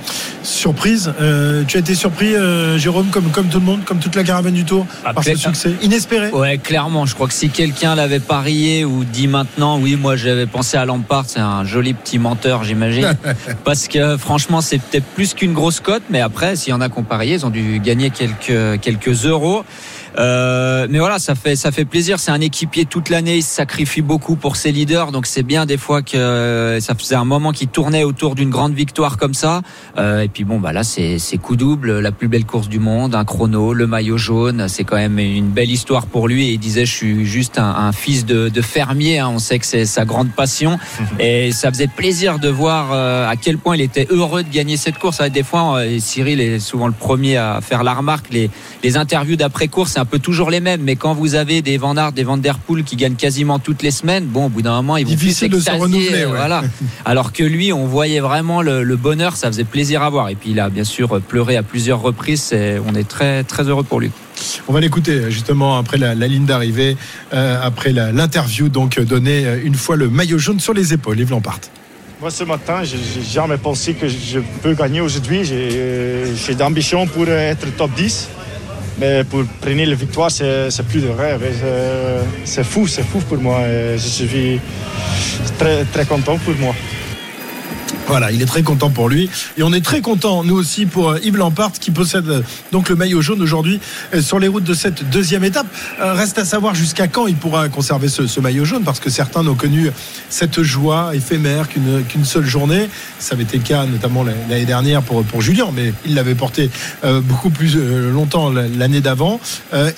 Surprise, euh, tu as été surpris, euh, Jérôme, comme, comme tout le monde, comme toute la caravane du Tour, Ah, par ce succès inespéré? Ouais, clairement. Je crois que si quelqu'un l'avait parié ou dit maintenant, oui, moi j'avais pensé à Lampard, c'est un joli petit menteur, j'imagine. Parce que franchement, c'est peut-être plus qu'une grosse cote, mais après, s'il y en a qui ont parié, ils ont dû gagner quelques, quelques euros. Euh, mais voilà, ça fait ça fait plaisir. C'est un équipier toute l'année. Il se sacrifie beaucoup pour ses leaders, donc c'est bien des fois que ça faisait un moment qu'il tournait autour d'une grande victoire comme ça. Euh, et puis bon, bah là c'est c'est coup double, la plus belle course du monde, un chrono, le maillot jaune. C'est quand même une belle histoire pour lui. Et il disait, je suis juste un, un fils de, de fermier. hein. On sait que c'est sa grande passion. Et ça faisait plaisir de voir euh, à quel point il était heureux de gagner cette course. Des fois, euh, Cyril est souvent le premier à faire la remarque. Les, les interviews d'après course, c'est un peu toujours les mêmes. Mais quand vous avez des Van Aert, des Van Der Poel qui gagnent quasiment toutes les semaines, bon, au bout d'un moment, ils vont Difficile plus de se renouveler, ouais. Voilà. Alors que lui, on voyait vraiment le, le bonheur. Ça faisait plaisir à voir. Et puis il a bien sûr pleuré à plusieurs reprises. On est très très heureux pour lui. On va l'écouter justement après la, la ligne d'arrivée, euh, après l'interview donc donnée euh, une fois le maillot jaune sur les épaules, Yves Lampart. Moi, ce matin, je n'ai jamais pensé que je peux gagner aujourd'hui. J'ai euh, j'ai d'ambition pour être top 10. Mais pour prendre la victoire, c'est plus de rêve. C'est fou, c'est fou pour moi. Je suis très, très content pour moi. Voilà, il est très content pour lui. Et on est très content, nous aussi, pour euh, Yves Lampart, qui possède euh, donc le maillot jaune aujourd'hui euh, sur les routes de cette deuxième étape. Reste à savoir jusqu'à quand il pourra conserver ce, maillot jaune, parce que certains n'ont connu cette joie éphémère qu'une seule journée. Ça avait été le cas notamment l'année dernière pour, pour Julien, mais il l'avait porté beaucoup plus longtemps l'année d'avant.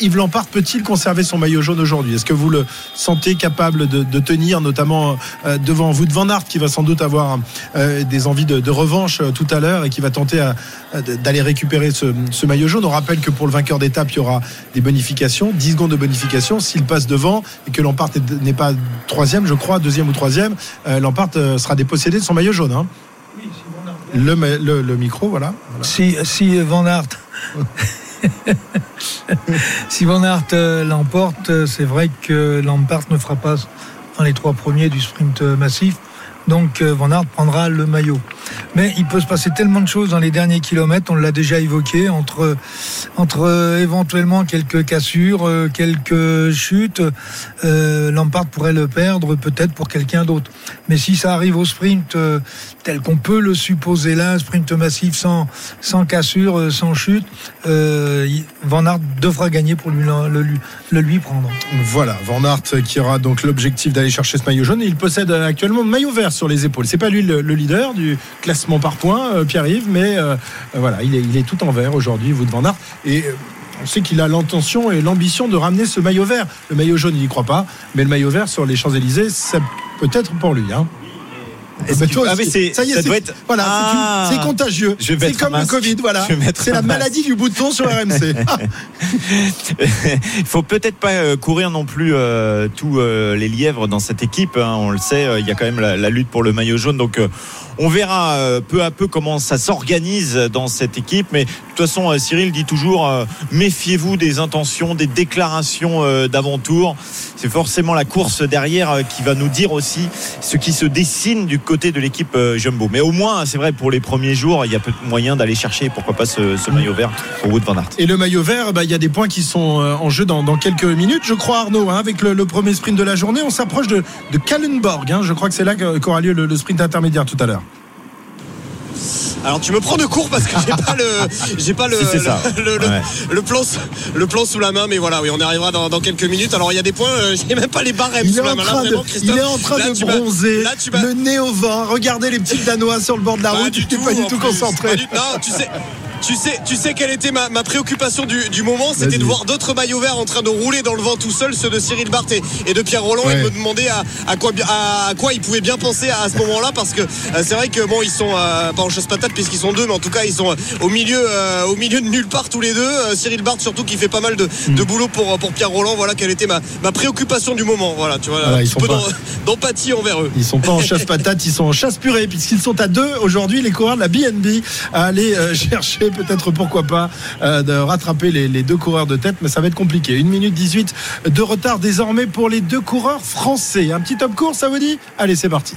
Yves Lampart peut-il conserver son maillot jaune aujourd'hui? Est-ce que vous le sentez capable de, tenir, notamment devant vous de Van qui va sans doute avoir des envies de, revanche euh, tout à l'heure et qui va tenter d'aller récupérer ce, maillot jaune. On rappelle que pour le vainqueur d'étape, il y aura des bonifications, 10 secondes de bonification. S'il passe devant et que Lampart n'est- pas troisième, je crois, deuxième ou troisième, euh, Lampart euh, sera dépossédé de son maillot jaune. hein. Le, micro, voilà. Si, Van Aert. si Van Aert l'emporte, c'est vrai que Lampard ne fera pas dans les trois premiers du sprint massif. Donc euh, Van prendra le maillot. Mais il peut se passer tellement de choses dans les derniers kilomètres, on l'a déjà évoqué, entre, entre euh, éventuellement quelques cassures, euh, quelques chutes. Euh, Lampard pourrait le perdre peut-être pour quelqu'un d'autre. Mais si ça arrive au sprint euh, tel qu'on peut le supposer là, un sprint massif sans, sans cassure, sans chute, euh, Van Aert devra gagner pour le, lui prendre. Voilà, Van Aert qui aura donc l'objectif d'aller chercher ce maillot jaune. Il possède actuellement le maillot vert sur les épaules. C'est pas lui le, le leader du classement par points, euh, Pierre-Yves, mais euh, euh, voilà, il est, il est tout en vert aujourd'hui, vous de Van Aert. Et on sait qu'il a l'intention et l'ambition de ramener ce maillot vert. Le maillot jaune, il n'y croit pas, mais le maillot vert sur les Champs-Élysées, c'est peut-être pour lui. Hein. Bah, toi ah, mais c'est- ça y est, ça doit être- voilà, c'est Ah. c'est contagieux. C'est comme le. Covid, voilà. C'est la maladie du bouton sur RMC. Il faut peut-être pas courir non plus euh, tous euh, les lièvres dans cette équipe. hein. On le sait, il y a quand même la, la lutte pour le maillot jaune. Donc euh, on verra euh, peu à peu comment ça s'organise dans cette équipe. Mais de toute façon, euh, Cyril dit toujours euh, méfiez-vous des intentions, des déclarations d'avant-tour. C'est forcément la course derrière qui va nous dire aussi ce qui se dessine du côté de l'équipe Jumbo. Mais au moins, c'est vrai, pour les premiers jours, il y a peut-être moyen d'aller chercher, pourquoi pas, ce, ce maillot vert pour Wood Van Aert. Et le maillot vert, bah, il y a des points qui sont en jeu dans, dans quelques minutes, je crois, Arnaud, hein, avec le, le premier sprint de la journée. On s'approche de, de Kallenborg. hein. Je crois que c'est là qu'aura lieu le, le sprint intermédiaire tout à l'heure. Alors tu me prends de court parce que j'ai pas le j'ai pas le, Si, le, le- Ouais. le plan sous- le plan sous la main mais voilà oui on y arrivera dans, dans quelques minutes alors il y a des points euh, j'ai même pas les barèmes Il sous est, la en main là de, vraiment il est en train là, de tu bronzer, là tu le nez au vent. Regardez les petits Danois sur le bord de la Pas route. du Il n'est pas du tout concentré. Du- Non, tu sais. Tu sais, tu sais quelle était ma, ma préoccupation du, du moment, c'était de voir d'autres maillots verts en train de rouler dans le vent tout seul, ceux de Cyril Barth et, et de Pierre Roland, Ouais. et me demander à, à quoi, bi- à, quoi ils pouvaient bien penser à, à ce moment-là, parce que euh, c'est vrai que bon, ils sont euh, pas en chasse patate puisqu'ils sont deux, mais en tout cas ils sont euh, au milieu, euh, au milieu de nulle part tous les deux. Cyril Barth surtout qui fait pas mal de, Mm. de boulot pour pour Pierre Roland. Voilà quelle était ma, ma préoccupation du moment. Voilà, tu vois, Voilà, un petit peu d'empathie envers eux. Ils sont pas en chasse patate, ils sont en chasse purée, puisqu'ils sont à deux aujourd'hui, les coureurs de la BNB, à aller euh, peut-être pourquoi pas euh, de rattraper les, deux coureurs de tête, mais ça va être compliqué. Une minute 18 de retard désormais pour les deux coureurs français. Un petit top court, ça vous dit? Allez, c'est parti.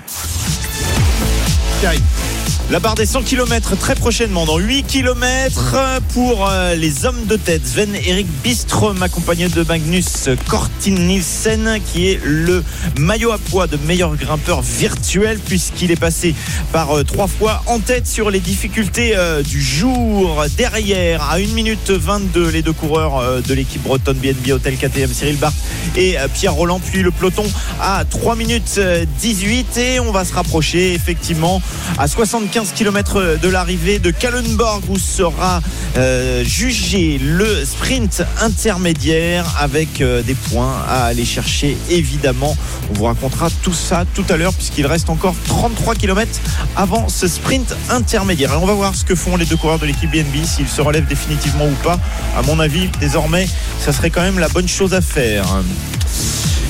La barre des 100 km très prochainement, dans 8 km pour euh, les hommes de tête. Sven Erik Bistrom, accompagné de Magnus Kortin Nielsen, qui est le maillot à poids de meilleur grimpeur virtuel, puisqu'il est passé par euh, trois fois en tête sur les difficultés euh, du jour. Derrière, à 1 minute 22, les deux coureurs de l'équipe bretonne BNB Hotel KTM, Cyril Barth et Pierre Roland, puis le peloton à 3 minutes euh, 18 et on va se rapprocher effectivement à 75 km de l'arrivée de Kallenborg où sera euh, jugé le sprint intermédiaire avec euh, des points à aller chercher évidemment. On vous racontera tout ça tout à l'heure puisqu'il reste encore 33 km avant ce sprint intermédiaire. On va voir ce que font les deux coureurs de l'équipe BNB, s'ils se relèvent définitivement ou pas. À mon avis, désormais, ça serait quand même la bonne chose à faire.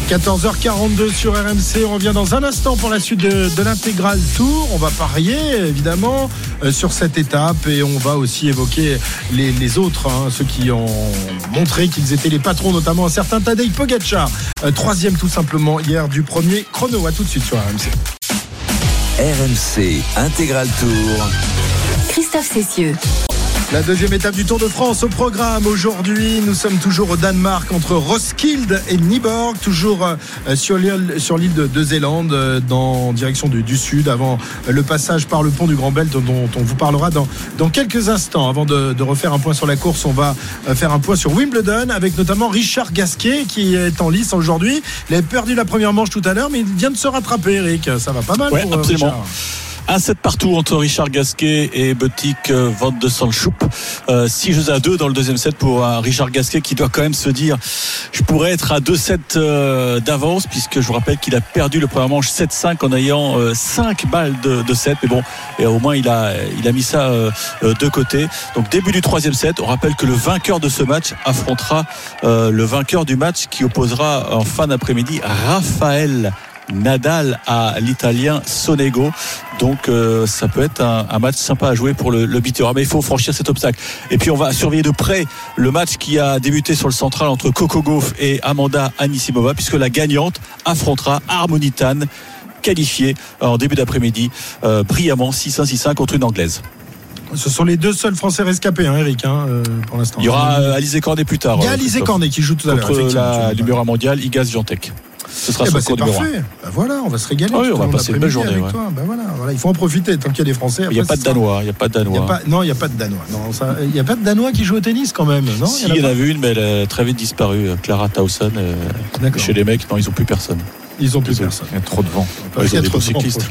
14h42 sur RMC. On revient dans un instant pour la suite de, de l'intégral tour. On va parier évidemment euh, sur cette étape et on va aussi évoquer les, les autres, hein, ceux qui ont montré qu'ils étaient les patrons, notamment un certain Tadej Pogacar, Euh, troisième tout simplement hier du premier chrono. À tout de suite sur RMC. RMC Intégral Tour. Christophe Cessieux. La deuxième étape du Tour de France au programme aujourd'hui. Nous sommes toujours au Danemark entre Roskilde et Nyborg, toujours euh, sur l'île de, de Zélande, euh, dans direction du, du sud, avant le passage par le pont du Grand Belt, dont, dont on vous parlera dans, dans quelques instants. Avant de, de refaire un point sur la course, on va euh, faire un point sur Wimbledon avec notamment Richard Gasquet qui est en lice aujourd'hui. Il avait perdu la première manche tout à l'heure, mais il vient de se rattraper, Eric. Ça va pas mal Ouais, pour absolument. Richard. Un set partout entre Richard Gasquet et Botic euh, Van de Sanchoup. Euh, 6 jeux à 2 dans le deuxième set pour Richard Gasquet qui doit quand même se dire je pourrais être à 2 sets euh, d'avance puisque je vous rappelle qu'il a perdu le premier manche 7-5 en ayant 5 balles de, de set. Mais bon, et au moins il a, il a mis ça euh, euh, de côté. Donc début du troisième set. On rappelle que le vainqueur de ce match affrontera euh, le vainqueur du match qui opposera en fin d'après-midi Raphaël Nadal à l'italien Sonego. Donc euh, ça peut être un, un match sympa à jouer pour le, le Bitera. Mais il faut franchir cet obstacle. Et puis on va surveiller de près le match qui a débuté sur le central entre Coco Gauff et Amanda Anisimova, puisque la gagnante affrontera Harmonitan qualifiée en début d'après-midi euh, brillamment 6-1-6-1 contre une anglaise. Ce sont les deux seuls Français rescapés, hein, Eric, hein, euh, pour l'instant. Il y aura euh, Alizé Cornet plus tard. Il y a euh, Alizé Christophe. Cornet qui joue tout à l'heure. contre la numéro 1 mondiale Igaz Viantec. Ce sera Eh 1. parfait. Ben voilà, on va se régaler. Ah oui, on va passer une belle journée, avec ouais. toi. Ben voilà, voilà, il faut en profiter tant qu'il y a des Français. Il n'y a pas de. Danois. Il n'y a pas de y Danois. non, il n'y a pas de Danois. Il n'y a pas de Danois qui joue au tennis quand même. Non, Si, il y en y avait une, mais elle a très vite disparu. euh, Clara Towson. euh. Chez les mecs, non, ils n'ont plus personne. Ils ont plus personne. Il y a trop de vent. Il y a trop de cyclistes.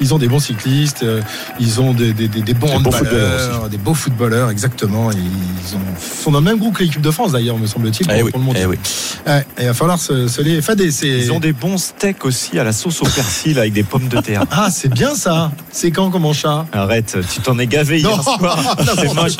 Ils ont des bons cyclistes, euh, ils ont des, des, des, des bons Des beaux handballeurs, footballeurs des beaux footballeurs, exactement. Ils ont- sont dans le même groupe que l'équipe de France d'ailleurs, me semble-t-il, pour, Eh oui, pour le mondial. eh oui. Ouais, et il va falloir se, se les fader. c'est- Ils ont des bons steaks aussi à la sauce au persil avec des pommes de terre. Ah, c'est bien ça. C'est quand comme chat? Arrête, tu t'en es gavé Non, hier soir. C'est moche.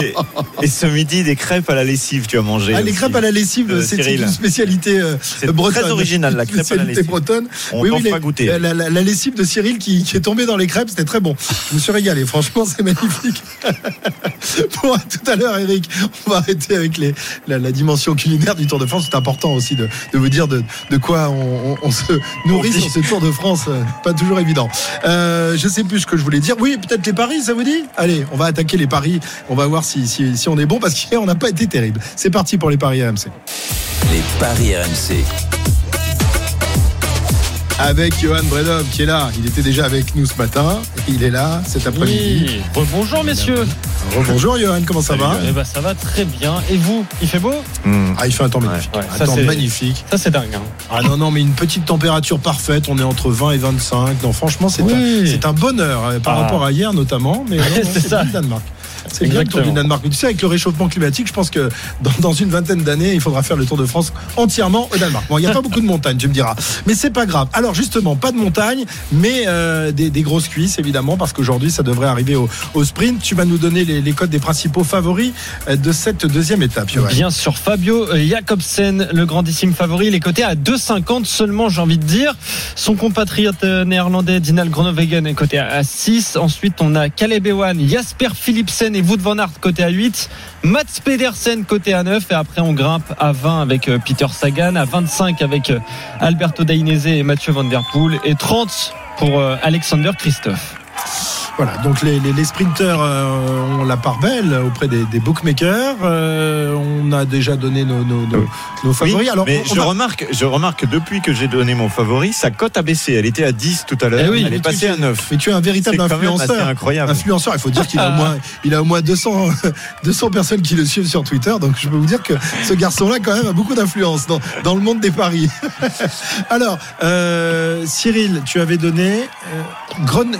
Et, et ce midi, des crêpes à la lessive, tu as mangé. Ah, les crêpes à la lessive, Euh, c'est une spécialité euh, C'est bretonne. très original, la crêpe à la lessive. bretonne. On oui, oui, goûter. La, la- la lessive de Cyril qui, est tombée dans les crêpes, c'était très bon. Je me suis régalé, franchement, c'est magnifique. bon, tout à l'heure, Eric. On va arrêter avec les, la, dimension culinaire du Tour de France. C'est important aussi de, de vous dire de, de quoi on, se nourrit sur ce Tour de France. euh, Pas toujours évident. Euh, je sais plus ce que je voulais dire. Oui, peut-être les paris, ça vous dit? Allez, on va attaquer les paris. On va voir si, si, on est bon parce qu'hier, on n'a pas été terrible. C'est parti pour les paris RMC. Les paris RMC. Avec Johan Bredov qui est là. Il était déjà avec nous ce matin. Il est là cet après-midi. Oui. Bonjour messieurs. Bonjour Johan, comment ça va Eh ben, ça va très bien. Et vous? Il fait beau? Ah, il fait un temps magnifique. Ouais, un ça, temps c'est- magnifique. Ça c'est dingue. hein. Ah non, non, mais une petite température parfaite. On est entre 20 et 25. Non, franchement, c'est Oui. un, bonheur euh, par Ah. rapport à hier notamment. Mais C'est ça. le Danemark. C'est bien le tour du. Danemark. Mais tu sais, avec le réchauffement climatique, je pense que dans, dans une vingtaine d'années, il faudra faire le Tour de France entièrement au Danemark. Bon, il n'y a pas beaucoup de montagnes, tu me diras. Mais c'est pas grave. Alors justement, pas de montagne, mais euh, des, des grosses cuisses, évidemment, parce qu'aujourd'hui, ça devrait arriver au, au sprint. Tu vas nous donner les, les codes des principaux favoris euh, de cette deuxième étape. Bien sûr, Fabio Jacobsen, le grandissime favori, il est coté à 2,50 seulement, j'ai envie de dire. Son compatriote euh, néerlandais Dinal Groenewegen est coté à 6. Ensuite, on a Caleb Ewan, Jasper Philipsen et Wout van Aert coté à 8. Mats Pedersen coté à 9. Et après, on grimpe à 20 avec euh, Peter Sagan, à 25 avec euh, Alberto Dainese et Mathieu Van Der Poel et 30 pour euh, Alexander Christophe. Voilà, donc les, les, les sprinteurs euh, ont la part belle auprès des, des bookmakers. Euh, on a déjà donné nos, nos, nos, nos favoris. Oui, Alors, mais on je remarque, je remarque que depuis que j'ai donné mon favori, sa cote a baissé. Elle était à 10 tout à l'heure. Eh oui, elle est tu- passée à 9. Mais tu es un véritable influenceur. incroyable. Influenceur, il faut dire qu'il a au moins, il a au moins 200, 200 personnes qui le suivent sur Twitter. Donc je peux vous dire que ce garçon-là, quand même, a beaucoup d'influence dans, dans le monde des paris. Alors, euh, Cyril, tu avais donné euh, Gron-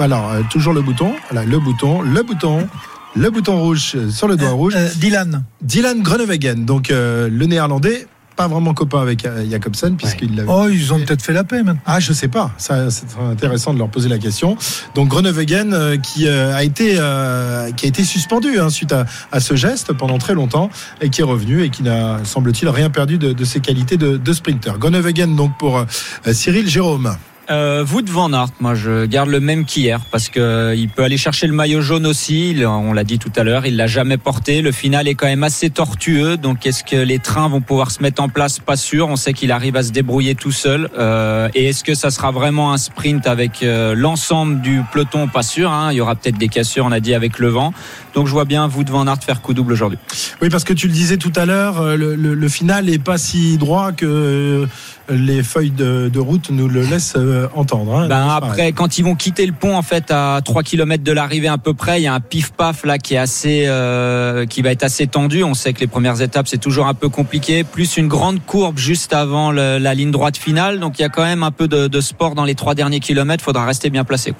Alors, euh, toujours le bouton. Voilà, le bouton, le bouton. Le bouton rouge euh, sur le doigt rouge. Dylan. Dylan Groenewegen, donc euh, le néerlandais, pas vraiment copain avec euh, Jacobsen, puisqu'il l'avait. Oh, ils ont peut-être fait la paix maintenant. Ah, je sais pas. Ça, c'est intéressant de leur poser la question. Donc Groenewegen euh, qui euh, a été euh, qui a été suspendu hein, suite à, à ce geste pendant très longtemps et qui est revenu et qui n'a semble-t-il rien perdu de, de ses qualités de, de sprinter. Groenewegen donc pour euh, Cyril Jérôme. Euh, Wout van Aert, moi je garde le même qu'hier parce que euh, il peut aller chercher le maillot jaune aussi. On l'a dit tout à l'heure, il l'a jamais porté. Le final est quand même assez tortueux. Donc est-ce que les trains vont pouvoir se mettre en place? Pas sûr. On sait qu'il arrive à se débrouiller tout seul. Euh, et est-ce que ça sera vraiment un sprint avec euh, l'ensemble du peloton? Pas sûr. hein. Il y aura peut-être des cassures, on a dit avec le vent. Donc je vois bien Wout van Aert faire coup double aujourd'hui. Oui, parce que tu le disais tout à l'heure, le, final est pas si droit que les feuilles de, de route nous le laissent euh, entendre. hein. Ben pareil. après, quand ils vont quitter le pont, en fait, à 3 km de l'arrivée à peu près, il y a un pif-paf là qui est assez, euh, qui va être assez tendu. On sait que les premières étapes c'est toujours un peu compliqué. Plus une grande courbe juste avant le- la ligne droite finale. Donc il y a quand même un peu de, de sport dans les trois derniers kilomètres. Faudra rester bien placé.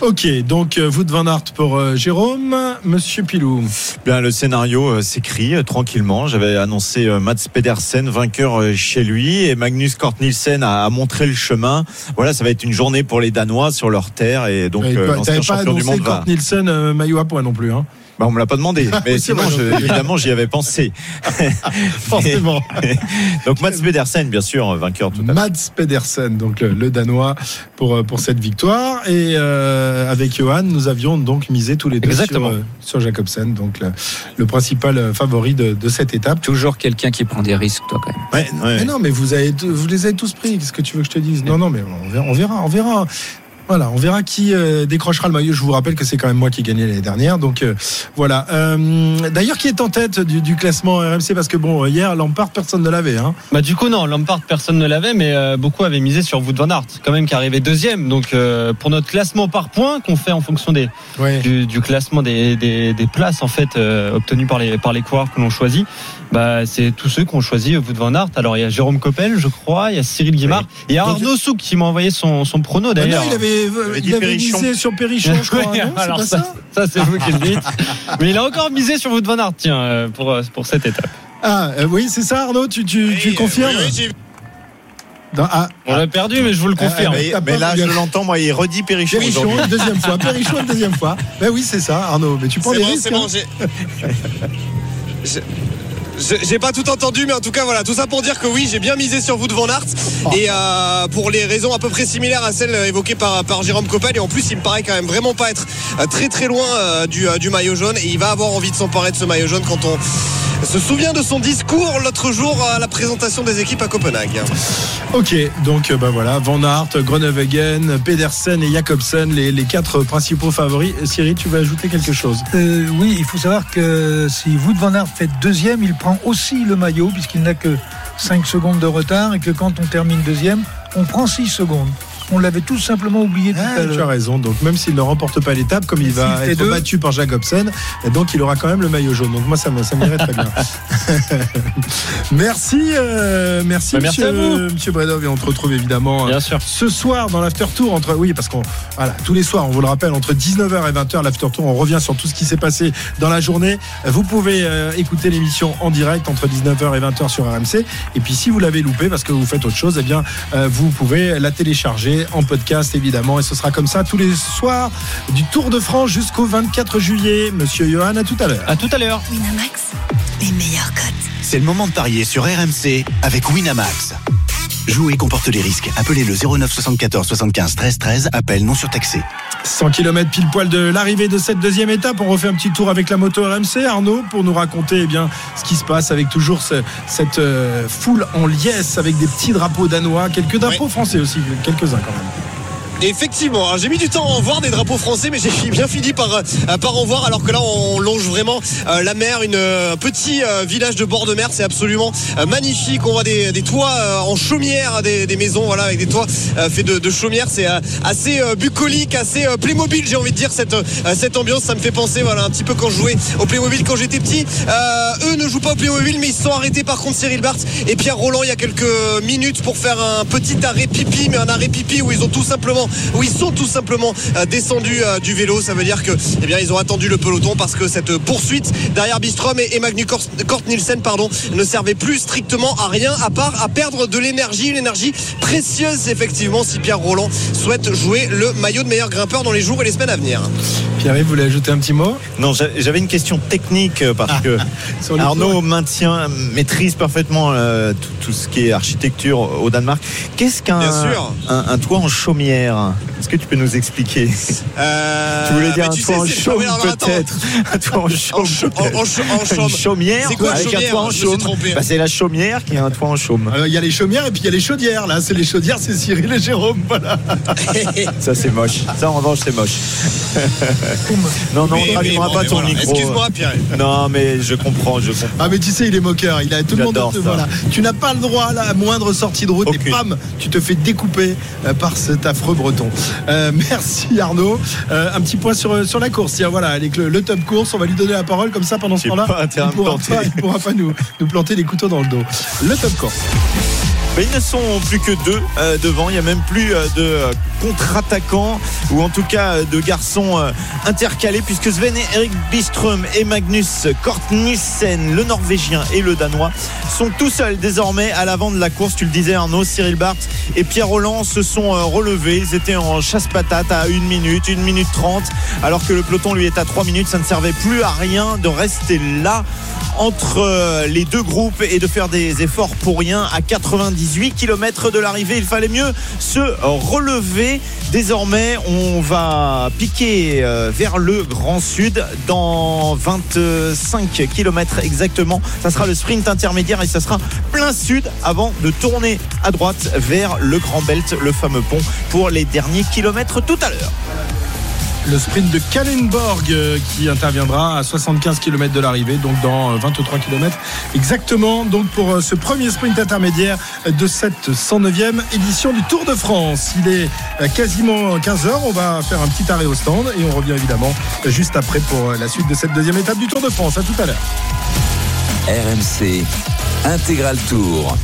Ok, donc euh, Wout van Aert pour euh, Jérôme, Monsieur Pilou. Bien, le scénario euh, s'écrit euh, tranquillement. J'avais annoncé euh, Mats Pedersen vainqueur euh, chez lui et Magnus Cort Nielsen a, a montré le chemin. Voilà, ça va être une journée pour les Danois sur leur terre et donc euh, l'ancien pas champion du monde va. Kort Nielsen euh, maillot à poids non plus. Hein. Bah, on me l'a pas demandé, mais C'est sinon, je- évidemment, j'y avais pensé. Forcément. Donc Mats Pedersen, bien sûr, vainqueur tout à l'heure. Mads Pedersen, donc le, le Danois, pour, euh, pour cette victoire. Et euh, avec Johan, nous avions donc misé tous les deux Exactement. sur, euh, sur Jacobsen, donc le, le principal euh, favori de, de cette étape. Toujours quelqu'un qui prend des risques, toi, quand même. Ouais, ouais. Mais non, mais vous, avez, vous les avez tous pris. Qu'est-ce que tu veux que je te dise? Non, non, mais on verra, on verra, on verra. Voilà, on verra qui euh, décrochera le maillot. Je vous rappelle que c'est quand même moi qui ai gagné l'année dernière. Donc euh, voilà. Euh, D'ailleurs, qui est en tête du, du classement RMC Parce que bon, hier, Lampard, personne ne l'avait. Hein. Bah du coup non, Lampard personne ne l'avait, mais euh, beaucoup avaient misé sur Wout van Aert, quand même qui arrivait deuxième. Donc euh, pour notre classement par points qu'on fait en fonction des du, du classement des, des, des places en fait euh, obtenues par les par les coureurs que l'on choisit, bah c'est tous ceux qui ont choisi Wout van Aert. Alors il y a Jérôme Coppel, je crois, il y a Cyril Guimard, et il y a Donc- Arnaud Souk qui m'a envoyé son son prono Ah non, d'ailleurs. il avait, avait dit il avait misé sur Perrichon, je crois. Oui, non C'est alors pas ça, ça ça c'est vous qui le dites. Mais il a encore misé sur Wout van Aert, tiens, euh, pour euh, pour cette étape. Ah euh, oui, c'est ça, Arnaud. Tu, tu, confirmes ah, On l'a perdu, mais je vous le confirme. Ah, Mais, T'as mais là, je l'entends, moi, il redit Perrichon, aujourd'hui. une deuxième fois. Perrichon, une deuxième fois. Ben oui, c'est ça, Arnaud. Mais tu prends C'est des bon, risques. c'est bon, hein. j'ai. Pas tout entendu, mais en tout cas, voilà, tout ça pour dire que oui, j'ai bien misé sur vous de Van Aert et euh, pour les raisons à peu près similaires à celles évoquées par, par Jérôme Coppel. Et en plus, il me paraît quand même vraiment pas être euh, très très loin euh, du, euh, du maillot jaune et il va avoir envie de s'emparer de ce maillot jaune quand on se souvient de son discours l'autre jour à la présentation des équipes à Copenhague. Ok, donc euh, ben voilà, Van Aert, Groenewegen, Pedersen et Jacobsen, les, les quatre principaux favoris. Cyril, tu veux ajouter quelque chose? Euh, oui, il faut savoir que si Wout van Aert fait deuxième, il prend aussi le maillot puisqu'il n'a que 5 secondes de retard et que quand on termine deuxième, on prend 6 secondes. On l'avait tout simplement oublié tout Ah, à Tu as raison. Donc même s'il ne remporte pas l'étape, comme il va être deux. battu par Jacobsen, et donc il aura quand même le maillot jaune. Donc moi ça m'irait très bien. merci, euh, merci, Bah, merci monsieur, à vous. monsieur Bredov, et on te retrouve évidemment euh, Bien sûr. ce soir dans l'after tour entre oui parce qu'on voilà tous les soirs on vous le rappelle entre 19h et 20h l'after tour on revient sur tout ce qui s'est passé dans la journée vous pouvez euh, écouter l'émission en direct entre 19h et 20h sur RMC et puis si vous l'avez loupé parce que vous faites autre chose eh bien euh, vous pouvez la télécharger en podcast évidemment et ce sera comme ça tous les soirs du Tour de France jusqu'au 24 juillet monsieur Johan à tout à l'heure À tout à l'heure. Winamax, les meilleurs cotes. C'est le moment de parier sur RMC avec Winamax. Jouer comporte les risques. Appelez le 09 74 75 13 13. Appel non surtaxé. 100 km pile poil de l'arrivée de cette deuxième étape. On refait un petit tour avec la moto RMC, Arnaud, pour nous raconter eh bien, ce qui se passe avec toujours ce- cette euh, foule en liesse avec des petits drapeaux danois, quelques drapeaux français aussi, quelques-uns quand même. Effectivement, alors j'ai mis du temps à en voir des drapeaux français, mais j'ai bien fini par, euh, par en voir. Alors que là, on longe vraiment euh, la mer, une, euh, un petit village de bord de mer. C'est absolument magnifique. On voit des, toits en chaumière, des, des maisons, voilà, avec des toits faits de, chaumière. C'est assez bucolique, assez Playmobil, j'ai envie de dire cette, ambiance. Ça me fait penser, voilà, un petit peu quand je jouais au Playmobil quand j'étais petit. Eux ne jouent pas au Playmobil, mais ils se sont arrêtés par contre Cyril Barthes et Pierre Roland il y a quelques minutes pour faire un petit arrêt pipi, mais un arrêt pipi où ils ont tout simplement, où ils sont tout simplement euh, descendus euh, du vélo. Ça veut dire que, eh bien, ils ont attendu le peloton parce que cette poursuite derrière Bistrom et, Magnus Kort, Kort Nielsen, pardon, ne servait plus strictement à rien à part à perdre de l'énergie, une énergie précieuse effectivement si Pierre Roland souhaite jouer le maillot de meilleur grimpeur dans les jours et les semaines à venir. Pierre, vous voulez ajouter un petit mot? Non, j'a- j'avais une question technique euh, parce que Sur les Arnaud points. maintient, maîtrise parfaitement euh, tout, tout ce qui est architecture au Danemark. Qu'est-ce qu'un un, un toit en chaumière? Est-ce que tu peux nous expliquer Euh, Tu voulais dire un toit sais, en chaume peut-être Un toit en chaume cha- en- chaumière C'est quoi avec un chaumière toit en chaume. Bah, c'est la chaumière qui a un toit en chaume. Euh, Il y a les chaumières et puis il y a les chaudières. Là, c'est les chaudières, c'est Cyril et Jérôme. Voilà. Ça c'est moche. Ça en revanche c'est moche. non non, Mais- on ne rallumera bon, pas ton voilà. micro. Excuse-moi, Pierre. Non mais je comprends, je comprends. Ah mais tu sais il est moqueur, il a tout le monde te- voilà. Tu n'as pas le droit à la moindre sortie de route et pam, tu te fais découper euh, par cet affreux breton. Euh, merci Arnaud. Euh, un petit point sur, sur la course. Tiens, voilà, avec le, le top course, on va lui donner la parole comme ça pendant ce temps-là. Il me pourra pas, il pourra pas nous, nous planter les couteaux dans le dos. Le top course. Ils ne sont plus que deux euh, devant. Il n'y a même plus euh, de euh, contre-attaquants ou en tout cas de garçons intercalés puisque Sven et Erik Biström et Magnus Kortnissen, le Norvégien et le Danois, sont tout seuls désormais à l'avant de la course. Tu le disais Arnaud, Cyril Barth et Pierre Roland se sont relevés. Ils étaient en chasse-patate à 1 minute, 1 minute 30 alors que le peloton lui est à 3 minutes. Ça ne servait plus à rien de rester là entre euh, les deux groupes et de faire des efforts pour rien à 98 km de l'arrivée. Il fallait mieux se relever. Désormais, on va piquer euh, vers le Grand Sud dans 25 km exactement. Ça sera le sprint intermédiaire et ça sera plein sud avant de tourner à droite vers le Grand Belt, le fameux pont, pour les derniers kilomètres tout à l'heure le sprint de Kallenborg euh, qui interviendra à 75 km de l'arrivée, donc dans 23 km exactement. Donc pour euh, ce premier sprint intermédiaire de cette 109e édition du Tour de France. Il est euh, quasiment 15h. On va faire un petit arrêt au stand et on revient évidemment juste après pour la suite de cette deuxième étape du Tour de France. À tout à l'heure. RMC Intégral Tour.